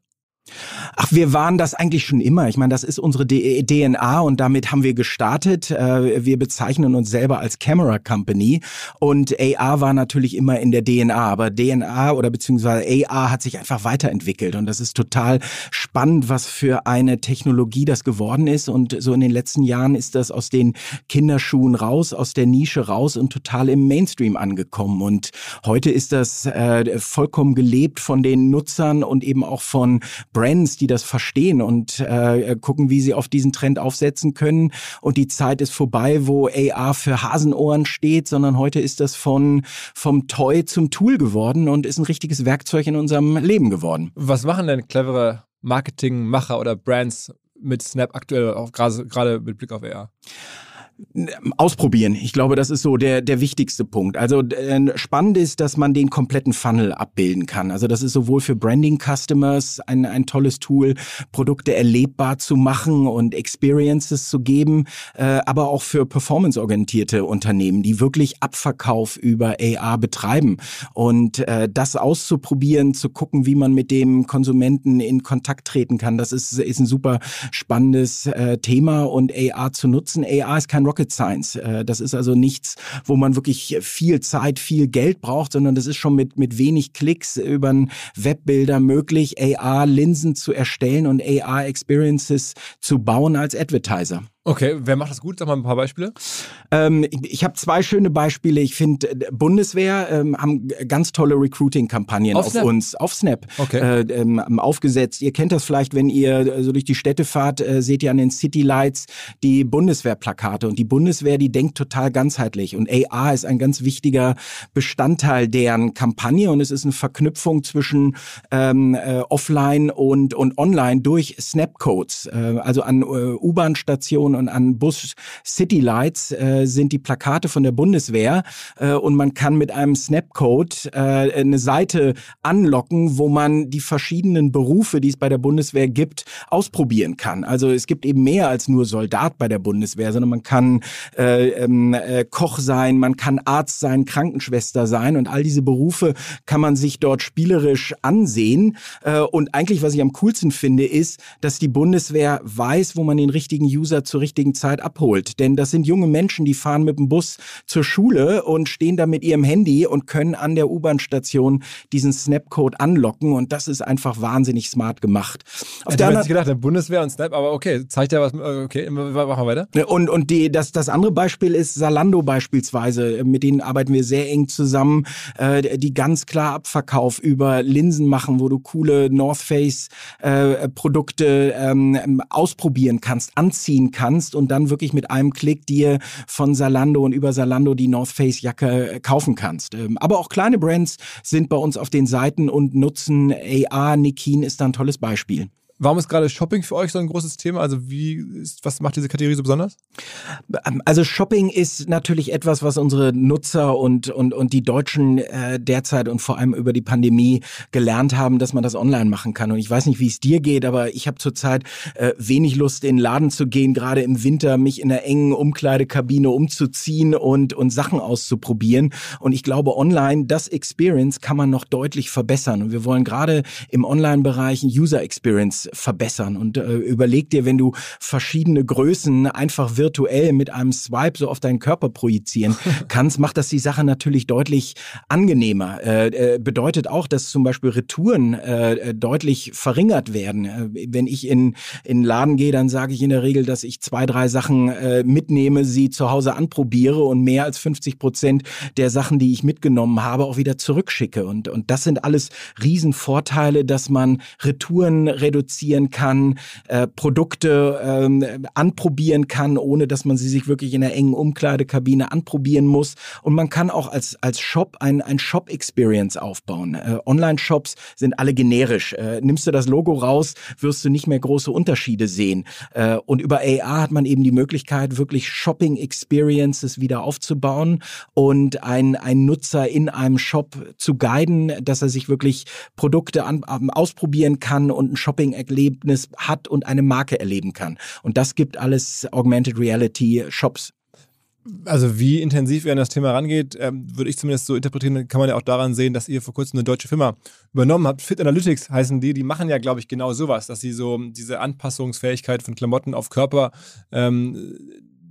Ach, wir waren das eigentlich schon immer. Ich meine, das ist unsere DNA und damit haben wir gestartet. Äh, wir bezeichnen uns selber als Camera Company und AR war natürlich immer in der DNA, aber DNA oder beziehungsweise AR hat sich einfach weiterentwickelt und das ist total spannend, was für eine Technologie das geworden ist und so in den letzten Jahren ist das aus den Kinderschuhen raus, aus der Nische raus und total im Mainstream angekommen und heute ist das äh, vollkommen gelebt von den Nutzern und eben auch von Brands, die das verstehen und äh, gucken, wie sie auf diesen Trend aufsetzen können. Und die Zeit ist vorbei, wo AR für Hasenohren steht, sondern heute ist das von vom Toy zum Tool geworden und ist ein richtiges Werkzeug in unserem Leben geworden. Was machen denn clevere Marketingmacher oder Brands mit Snap aktuell, gerade mit Blick auf AR? Ausprobieren. Ich glaube, das ist so der, der wichtigste Punkt. Also äh, spannend ist, dass man den kompletten Funnel abbilden kann. Also das ist sowohl für Branding-Customers ein, ein tolles Tool, Produkte erlebbar zu machen und Experiences zu geben, äh, aber auch für performance-orientierte Unternehmen, die wirklich Abverkauf über AR betreiben. Und äh, das auszuprobieren, zu gucken, wie man mit dem Konsumenten in Kontakt treten kann, das ist, ist ein super spannendes äh, Thema und AR zu nutzen. AR ist kein Rocket Science. Äh, das ist also nichts, wo man wirklich viel Zeit, viel Geld braucht, sondern das ist schon mit, mit wenig Klicks über einen Webbilder möglich, AR-Linsen zu erstellen und AR-Experiences zu bauen als Advertiser. Okay, wer macht das gut? Sag mal ein paar Beispiele. Ähm, ich habe zwei schöne Beispiele. Ich finde, äh, Bundeswehr ähm, haben ganz tolle Recruiting-Kampagnen auf, auf uns, auf Snap okay. äh, ähm, aufgesetzt. Ihr kennt das vielleicht, wenn ihr so durch die Städte fahrt, äh, seht ihr an den City Lights die Bundeswehrplakate. Und die Bundeswehr, die denkt total ganzheitlich. Und AR ist ein ganz wichtiger Bestandteil deren Kampagne. Und es ist eine Verknüpfung zwischen ähm, äh, Offline und, und Online durch Snap-Codes. Äh, also an äh, U-Bahn-Stationen und an Bus City Lights äh, sind die Plakate von der Bundeswehr äh, und man kann mit einem Snapcode äh, eine Seite anlocken, wo man die verschiedenen Berufe, die es bei der Bundeswehr gibt, ausprobieren kann. Also es gibt eben mehr als nur Soldat bei der Bundeswehr, sondern man kann äh, ähm, äh, Koch sein, man kann Arzt sein, Krankenschwester sein und all diese Berufe kann man sich dort spielerisch ansehen. Äh, und eigentlich, was ich am coolsten finde, ist, dass die Bundeswehr weiß, wo man den richtigen User zur richtigen Zeit abholt. Denn das sind junge Menschen, die fahren mit dem Bus zur Schule und stehen da mit ihrem Handy und können an der U-Bahn-Station diesen Snapcode anlocken. Und das ist einfach wahnsinnig smart gemacht. Auf der anderen gedacht, der Bundeswehr und Snap, aber okay, zeigt ja was. Okay, machen wir weiter. Und, und die, das, das andere Beispiel ist Salando beispielsweise. Mit denen arbeiten wir sehr eng zusammen, äh, die ganz klar Abverkauf über Linsen machen, wo du coole North Face äh, Produkte ähm, ausprobieren kannst, anziehen kannst kannst und dann wirklich mit einem Klick dir von Salando und über Salando die North Face Jacke äh, kaufen kannst. Ähm, aber auch kleine Brands sind bei uns auf den Seiten und nutzen AR. Nikin ist da ein tolles Beispiel. Warum ist gerade Shopping für euch so ein großes Thema? Also wie ist, was macht diese Kategorie so besonders? Ähm, also Shopping ist natürlich etwas, was unsere Nutzer und und und die Deutschen äh, derzeit und vor allem über die Pandemie gelernt haben, dass man das online machen kann. Und ich weiß nicht, wie es dir geht, aber ich habe zurzeit äh, wenig Lust, in den Laden zu gehen, gerade im Winter, mich in einer engen Umkleidekabine umzuziehen und und Sachen auszuprobieren. Und ich glaube, online das Experience kann man noch deutlich verbessern. Und wir wollen gerade im Online-Bereich User Experience verbessern. Und äh, überleg dir, wenn du verschiedene Größen einfach virtuell mit einem Swipe so auf deinen Körper projizieren kannst, macht das die Sache natürlich deutlich angenehmer. Äh, äh, bedeutet auch, dass zum Beispiel Retouren äh, äh deutlich verringert werden. Äh, wenn ich in in Laden gehe, dann sage ich in der Regel, dass ich zwei, drei Sachen äh, mitnehme, sie zu Hause anprobiere und mehr als 50 Prozent der Sachen, die ich mitgenommen habe, auch wieder zurückschicke. Und, und das sind alles Riesenvorteile, dass man Retouren reduziert produzieren kann, äh, Produkte ähm, anprobieren kann, ohne dass man sie sich wirklich in einer engen Umkleidekabine anprobieren muss. Und man kann auch als, als Shop ein, ein Shop-Experience aufbauen. Äh, Online-Shops sind alle generisch. Äh, nimmst du das Logo raus, wirst du nicht mehr große Unterschiede sehen. Äh, und über AR hat man eben die Möglichkeit, wirklich Shopping-Experiences wieder aufzubauen und ein, ein Nutzer in einem Shop zu guiden, dass er sich wirklich Produkte an, ausprobieren kann und ein Shopping Erlebnis hat und eine Marke erleben kann. Und das gibt alles Augmented Reality Shops. Also wie intensiv ihr an das Thema rangeht, ähm, würde ich zumindest so interpretieren, kann man ja auch daran sehen, dass ihr vor kurzem eine deutsche Firma übernommen habt. Fit Analytics heißen die, die machen ja, glaube ich, genau sowas, dass sie so diese Anpassungsfähigkeit von Klamotten auf Körper ähm,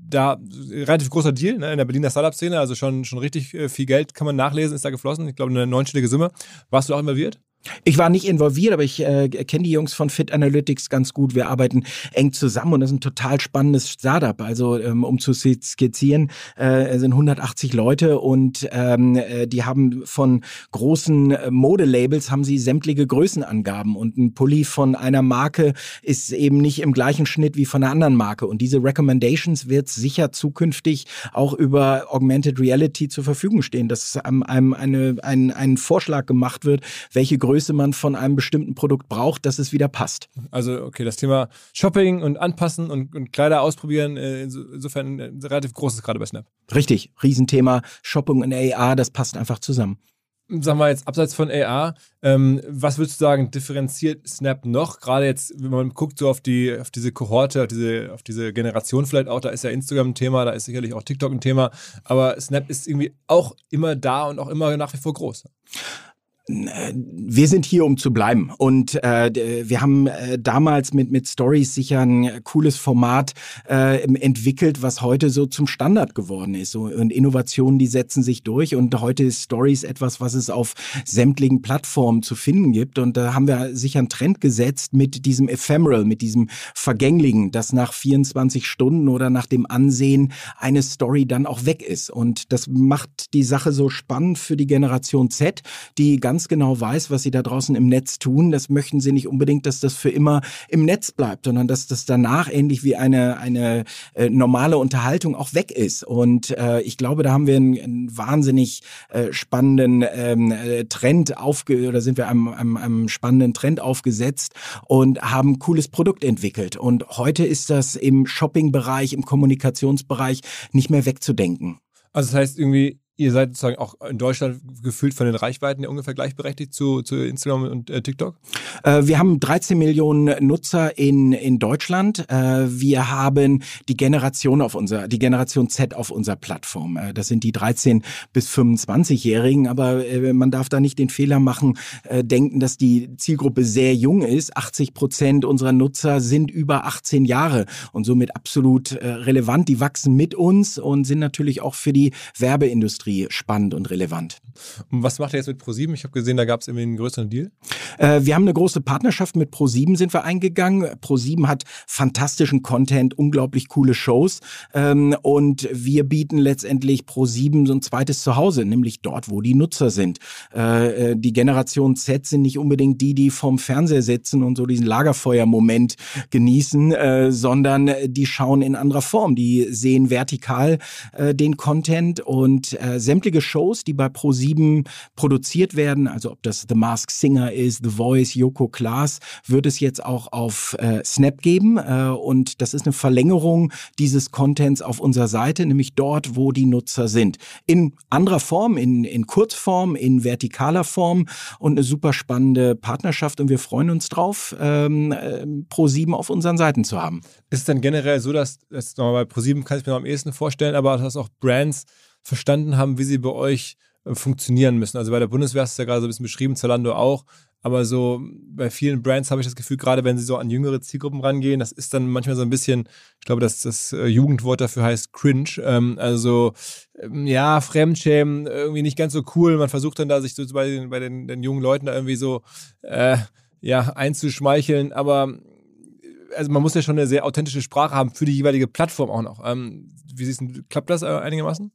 da relativ großer Deal ne, in der Berliner Startup-Szene, also schon, schon richtig äh, viel Geld kann man nachlesen, ist da geflossen. Ich glaube, eine neunstellige Summe. Warst du auch involviert? Ich war nicht involviert, aber ich äh, kenne die Jungs von Fit Analytics ganz gut. Wir arbeiten eng zusammen und das ist ein total spannendes Startup. Also ähm, um zu skizzieren, äh, sind 180 Leute und ähm, äh, die haben von großen äh, Modelabels haben sie sämtliche Größenangaben und ein Pulli von einer Marke ist eben nicht im gleichen Schnitt wie von einer anderen Marke und diese Recommendations wird sicher zukünftig auch über Augmented Reality zur Verfügung stehen, dass einem, einem eine, ein, ein Vorschlag gemacht wird, welche Größe Größe man von einem bestimmten Produkt braucht, dass es wieder passt. Also, okay, das Thema Shopping und Anpassen und, und Kleider ausprobieren, äh, insofern äh, relativ großes gerade bei Snap. Richtig, Riesenthema. Shopping und AR, das passt einfach zusammen sagen wir jetzt abseits von AR, ähm, was würdest du sagen, differenziert Snap noch? Gerade jetzt, wenn man guckt so auf die, auf diese Kohorte, auf diese, auf diese Generation vielleicht auch, da ist ja Instagram ein Thema, da ist sicherlich auch TikTok ein Thema, aber Snap ist irgendwie auch immer da und auch immer nach wie vor groß wir sind hier, um zu bleiben. Und äh, wir haben äh, damals mit, mit Stories sicher ein cooles Format äh, entwickelt, was heute so zum Standard geworden ist. Und Innovationen, die setzen sich durch. Und heute ist Stories etwas, was es auf sämtlichen Plattformen zu finden gibt. Und da haben wir sicher einen Trend gesetzt mit diesem Ephemeral, mit diesem Vergänglichen, dass nach 24 Stunden oder nach dem Ansehen eine Story dann auch weg ist. Und das macht die Sache so spannend für die Generation Z, die ganz ganz genau weiß, was sie da draußen im Netz tun. Das möchten sie nicht unbedingt, dass das für immer im Netz bleibt, sondern dass das danach ähnlich wie eine, eine äh, normale Unterhaltung auch weg ist. Und äh, ich glaube, da haben wir einen, einen wahnsinnig äh, spannenden ähm, äh, Trend aufge oder sind wir einem, einem, einem spannenden Trend aufgesetzt und haben ein cooles Produkt entwickelt. Und heute ist das im Shopping-Bereich, im Kommunikationsbereich nicht mehr wegzudenken. Also das heißt irgendwie, ihr seid sozusagen auch in Deutschland gefühlt von den Reichweiten ja ungefähr gleichberechtigt zu, zu Instagram und äh, TikTok? Äh, wir haben 13 Millionen Nutzer in, in Deutschland. Äh, wir haben die Generation auf unser, die Generation Z auf unserer Plattform. Äh, das sind die 13 bis 25-Jährigen, aber äh, man darf da nicht den Fehler machen, äh, denken, dass die Zielgruppe sehr jung ist. 80 Prozent unserer Nutzer sind über 18 Jahre und somit absolut relevant. Die wachsen mit uns und sind natürlich auch für die Werbeindustrie Industrie spannend und relevant. Und was macht ihr jetzt mit ProSieben? Ich habe gesehen, da gab es irgendwie einen größeren Deal. Äh, wir haben eine große Partnerschaft mit ProSieben sind wir eingegangen. ProSieben hat fantastischen Content, unglaublich coole Shows ähm, und wir bieten letztendlich ProSieben so ein zweites Zuhause, nämlich dort, wo die Nutzer sind. Äh, äh die Generation Z sind nicht unbedingt die, die vorm Fernseher sitzen und so diesen Lagerfeuer-Moment genießen, äh, sondern die schauen in anderer Form. Die sehen vertikal äh, den Content und äh, sämtliche Shows, die bei Pro7 produziert werden, also ob das The Mask Singer ist, The Voice, Yoko Klaas, wird es jetzt auch auf äh, Snap geben. Äh, und das ist eine Verlängerung dieses Contents auf unserer Seite, nämlich dort, wo die Nutzer sind. In anderer Form, in, in Kurzform, in vertikaler Form und eine super spannende Partnerschaft. Und wir freuen uns drauf, ähm, äh, Pro7 auf unseren Seiten zu haben. Ist denn generell so, dass, dass bei Pro7 kann ich mir am ehesten vorstellen, aber dass auch Brands verstanden haben, wie sie bei euch äh, funktionieren müssen. Also bei der Bundeswehr ist es ja gerade so ein bisschen beschrieben, Zalando auch. Aber so bei vielen Brands habe ich das Gefühl, gerade wenn sie so an jüngere Zielgruppen rangehen, das ist dann manchmal so ein bisschen, ich glaube, dass das äh, Jugendwort dafür heißt cringe. Ähm, also ähm, ja, Fremdschämen, irgendwie nicht ganz so cool. Man versucht dann da sich so bei den, bei den, den jungen Leuten da irgendwie so äh, ja, einzuschmeicheln. Aber also man muss ja schon eine sehr authentische Sprache haben für die jeweilige Plattform auch noch. Ähm, wie siehst du, klappt das äh, einigermaßen?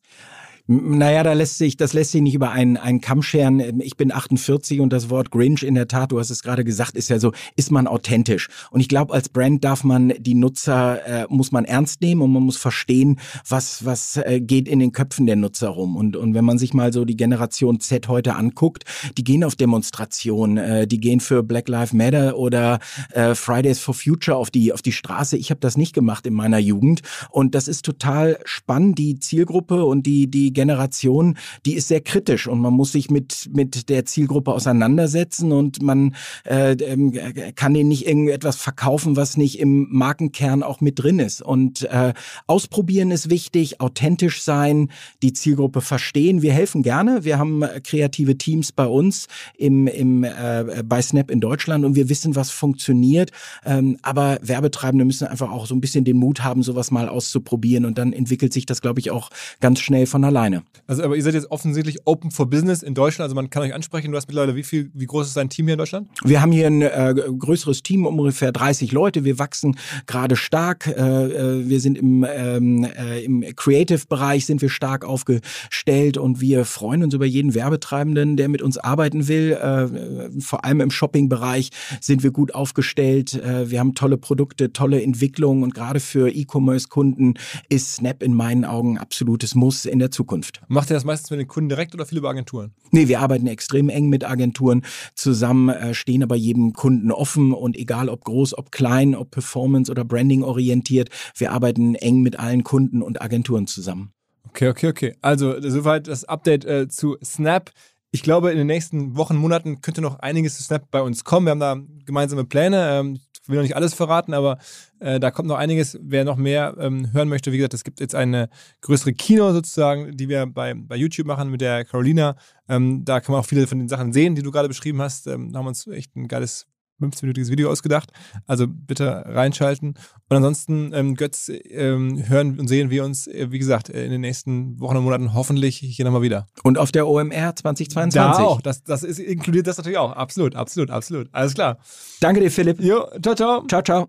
Naja, da lässt sich, das lässt sich nicht über einen, einen Kamm scheren. Ich bin 48 und das Wort Grinch in der Tat, du hast es gerade gesagt, ist ja so, ist man authentisch. Und ich glaube, als Brand darf man die Nutzer, äh, muss man ernst nehmen und man muss verstehen, was, was äh, geht in den Köpfen der Nutzer rum. Und, und wenn man sich mal so die Generation Z heute anguckt, die gehen auf Demonstrationen, äh, die gehen für Black Lives Matter oder äh, Fridays for Future auf die, auf die Straße. Ich habe das nicht gemacht in meiner Jugend. Und das ist total spannend, die Zielgruppe und die, die Generation, die ist sehr kritisch und man muss sich mit, mit der Zielgruppe auseinandersetzen und man äh, ähm, kann denen nicht irgendetwas verkaufen, was nicht im Markenkern auch mit drin ist. Und äh, ausprobieren ist wichtig, authentisch sein, die Zielgruppe verstehen. Wir helfen gerne. Wir haben kreative Teams bei uns im, im, äh, bei Snap in Deutschland und wir wissen, was funktioniert. Ähm, aber Werbetreibende müssen einfach auch so ein bisschen den Mut haben, sowas mal auszuprobieren und dann entwickelt sich das, glaube ich, auch ganz schnell von alleine. Also, aber ihr seid jetzt offensichtlich open for business in Deutschland, also man kann euch ansprechen. Du hast mittlerweile wie viel, wie groß ist dein Team hier in Deutschland? Wir haben hier ein äh, größeres Team, ungefähr 30 Leute. Wir wachsen gerade stark. Äh, äh, wir sind im, ähm, äh, im Creative-Bereich sind wir stark aufgestellt und wir freuen uns über jeden Werbetreibenden, der mit uns arbeiten will. Äh, vor allem im Shopping-Bereich sind wir gut aufgestellt. Äh, wir haben tolle Produkte, tolle Entwicklungen und gerade für E-Commerce-Kunden ist Snap in meinen Augen absolutes Muss in der Zukunft. Macht ihr das meistens mit den Kunden direkt oder viel über Agenturen? Nee, wir arbeiten extrem eng mit Agenturen zusammen, äh, stehen aber jedem Kunden offen und egal ob groß, ob klein, ob Performance oder Branding orientiert, wir arbeiten eng mit allen Kunden und Agenturen zusammen. Okay, okay, okay. Also soweit das Update äh, zu Snap. Ich glaube, in den nächsten Wochen, Monaten könnte noch einiges zu Snap bei uns kommen. Wir haben da gemeinsame Pläne. Ähm, ich will noch nicht alles verraten, aber äh, da kommt noch einiges. Wer noch mehr ähm, hören möchte, wie gesagt, es gibt jetzt eine größere Kino sozusagen, die wir bei, bei YouTube machen mit der Carolina. Ähm, da kann man auch viele von den Sachen sehen, die du gerade beschrieben hast. Ähm, da haben wir uns echt ein geiles 15-minütiges Video ausgedacht. Also bitte reinschalten. Und ansonsten, ähm, Götz, ähm, hören und sehen wir uns, äh, wie gesagt, in den nächsten Wochen und Monaten hoffentlich hier nochmal wieder. Und auf der OMR 2022. Da auch. Das, das ist, inkludiert das natürlich auch. Absolut, absolut, absolut. Alles klar. Danke dir, Philipp. Jo, ciao, ciao. Ciao, ciao.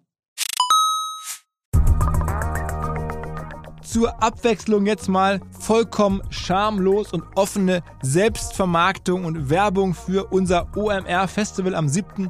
zur Abwechslung jetzt mal vollkommen schamlos und offene Selbstvermarktung und Werbung für unser OMR Festival am 7.